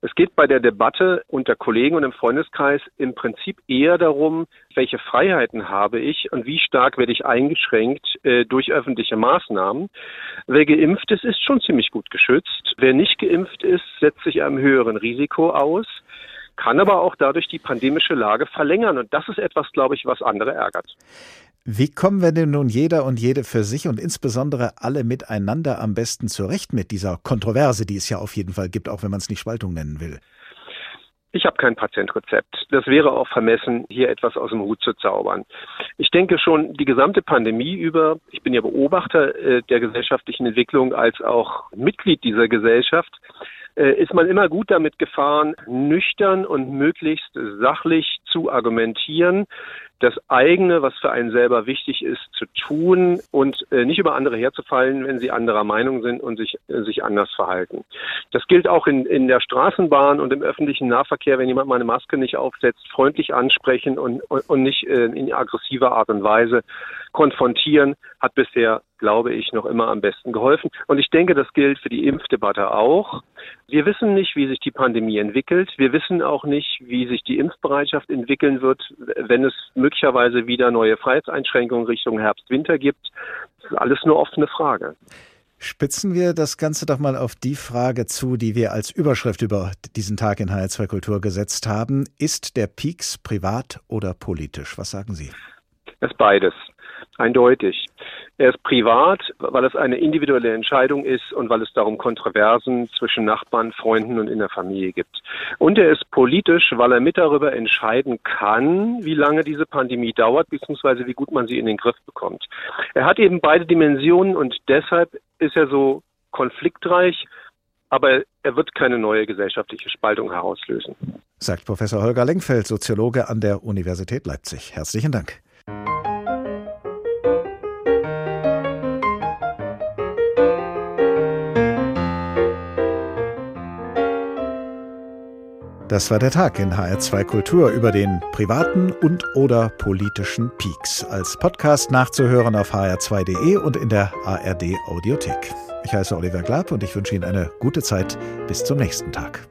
es geht bei der Debatte unter Kollegen und im Freundeskreis im Prinzip eher darum, welche Freiheiten habe ich und wie stark werde ich eingeschränkt äh, durch öffentliche Maßnahmen. Wer geimpft ist, ist schon ziemlich gut geschützt. Wer nicht geimpft ist, setzt sich einem höheren Risiko aus kann aber auch dadurch die pandemische Lage verlängern. Und das ist etwas, glaube ich, was andere ärgert. Wie kommen wir denn nun jeder und jede für sich und insbesondere alle miteinander am besten zurecht mit dieser Kontroverse, die es ja auf jeden Fall gibt, auch wenn man es nicht Spaltung nennen will? Ich habe kein Patientrezept. Das wäre auch vermessen, hier etwas aus dem Hut zu zaubern. Ich denke schon die gesamte Pandemie über, ich bin ja Beobachter äh, der gesellschaftlichen Entwicklung als auch Mitglied dieser Gesellschaft, äh, ist man immer gut damit gefahren, nüchtern und möglichst sachlich zu argumentieren, das eigene, was für einen selber wichtig ist, zu tun und äh, nicht über andere herzufallen, wenn sie anderer Meinung sind und sich, äh, sich anders verhalten. Das gilt auch in, in der Straßenbahn und im öffentlichen Nahverkehr, wenn jemand mal eine Maske nicht aufsetzt, freundlich ansprechen und, und, und nicht äh, in aggressiver Art und Weise konfrontieren, hat bisher, glaube ich, noch immer am besten geholfen. Und ich denke, das gilt für die Impfdebatte auch. Wir wissen nicht, wie sich die Pandemie entwickelt. Wir wissen auch nicht, wie sich die Impfbereitschaft entwickeln wird, wenn es möglicherweise wieder neue Freiheitseinschränkungen Richtung Herbst-Winter gibt. Das ist alles nur oft eine Frage. Spitzen wir das Ganze doch mal auf die Frage zu, die wir als Überschrift über diesen Tag in HR2 Kultur gesetzt haben. Ist der Peaks privat oder politisch? Was sagen Sie? Es ist beides. Eindeutig. Er ist privat, weil es eine individuelle Entscheidung ist und weil es darum Kontroversen zwischen Nachbarn, Freunden und in der Familie gibt. Und er ist politisch, weil er mit darüber entscheiden kann, wie lange diese Pandemie dauert, beziehungsweise wie gut man sie in den Griff bekommt. Er hat eben beide Dimensionen und deshalb ist er so konfliktreich, aber er wird keine neue gesellschaftliche Spaltung herauslösen. Sagt Professor Holger Lenkfeld, Soziologe an der Universität Leipzig. Herzlichen Dank. Das war der Tag in HR2 Kultur über den privaten und oder politischen Peaks. Als Podcast nachzuhören auf hr2.de und in der ARD Audiothek. Ich heiße Oliver Glab und ich wünsche Ihnen eine gute Zeit. Bis zum nächsten Tag.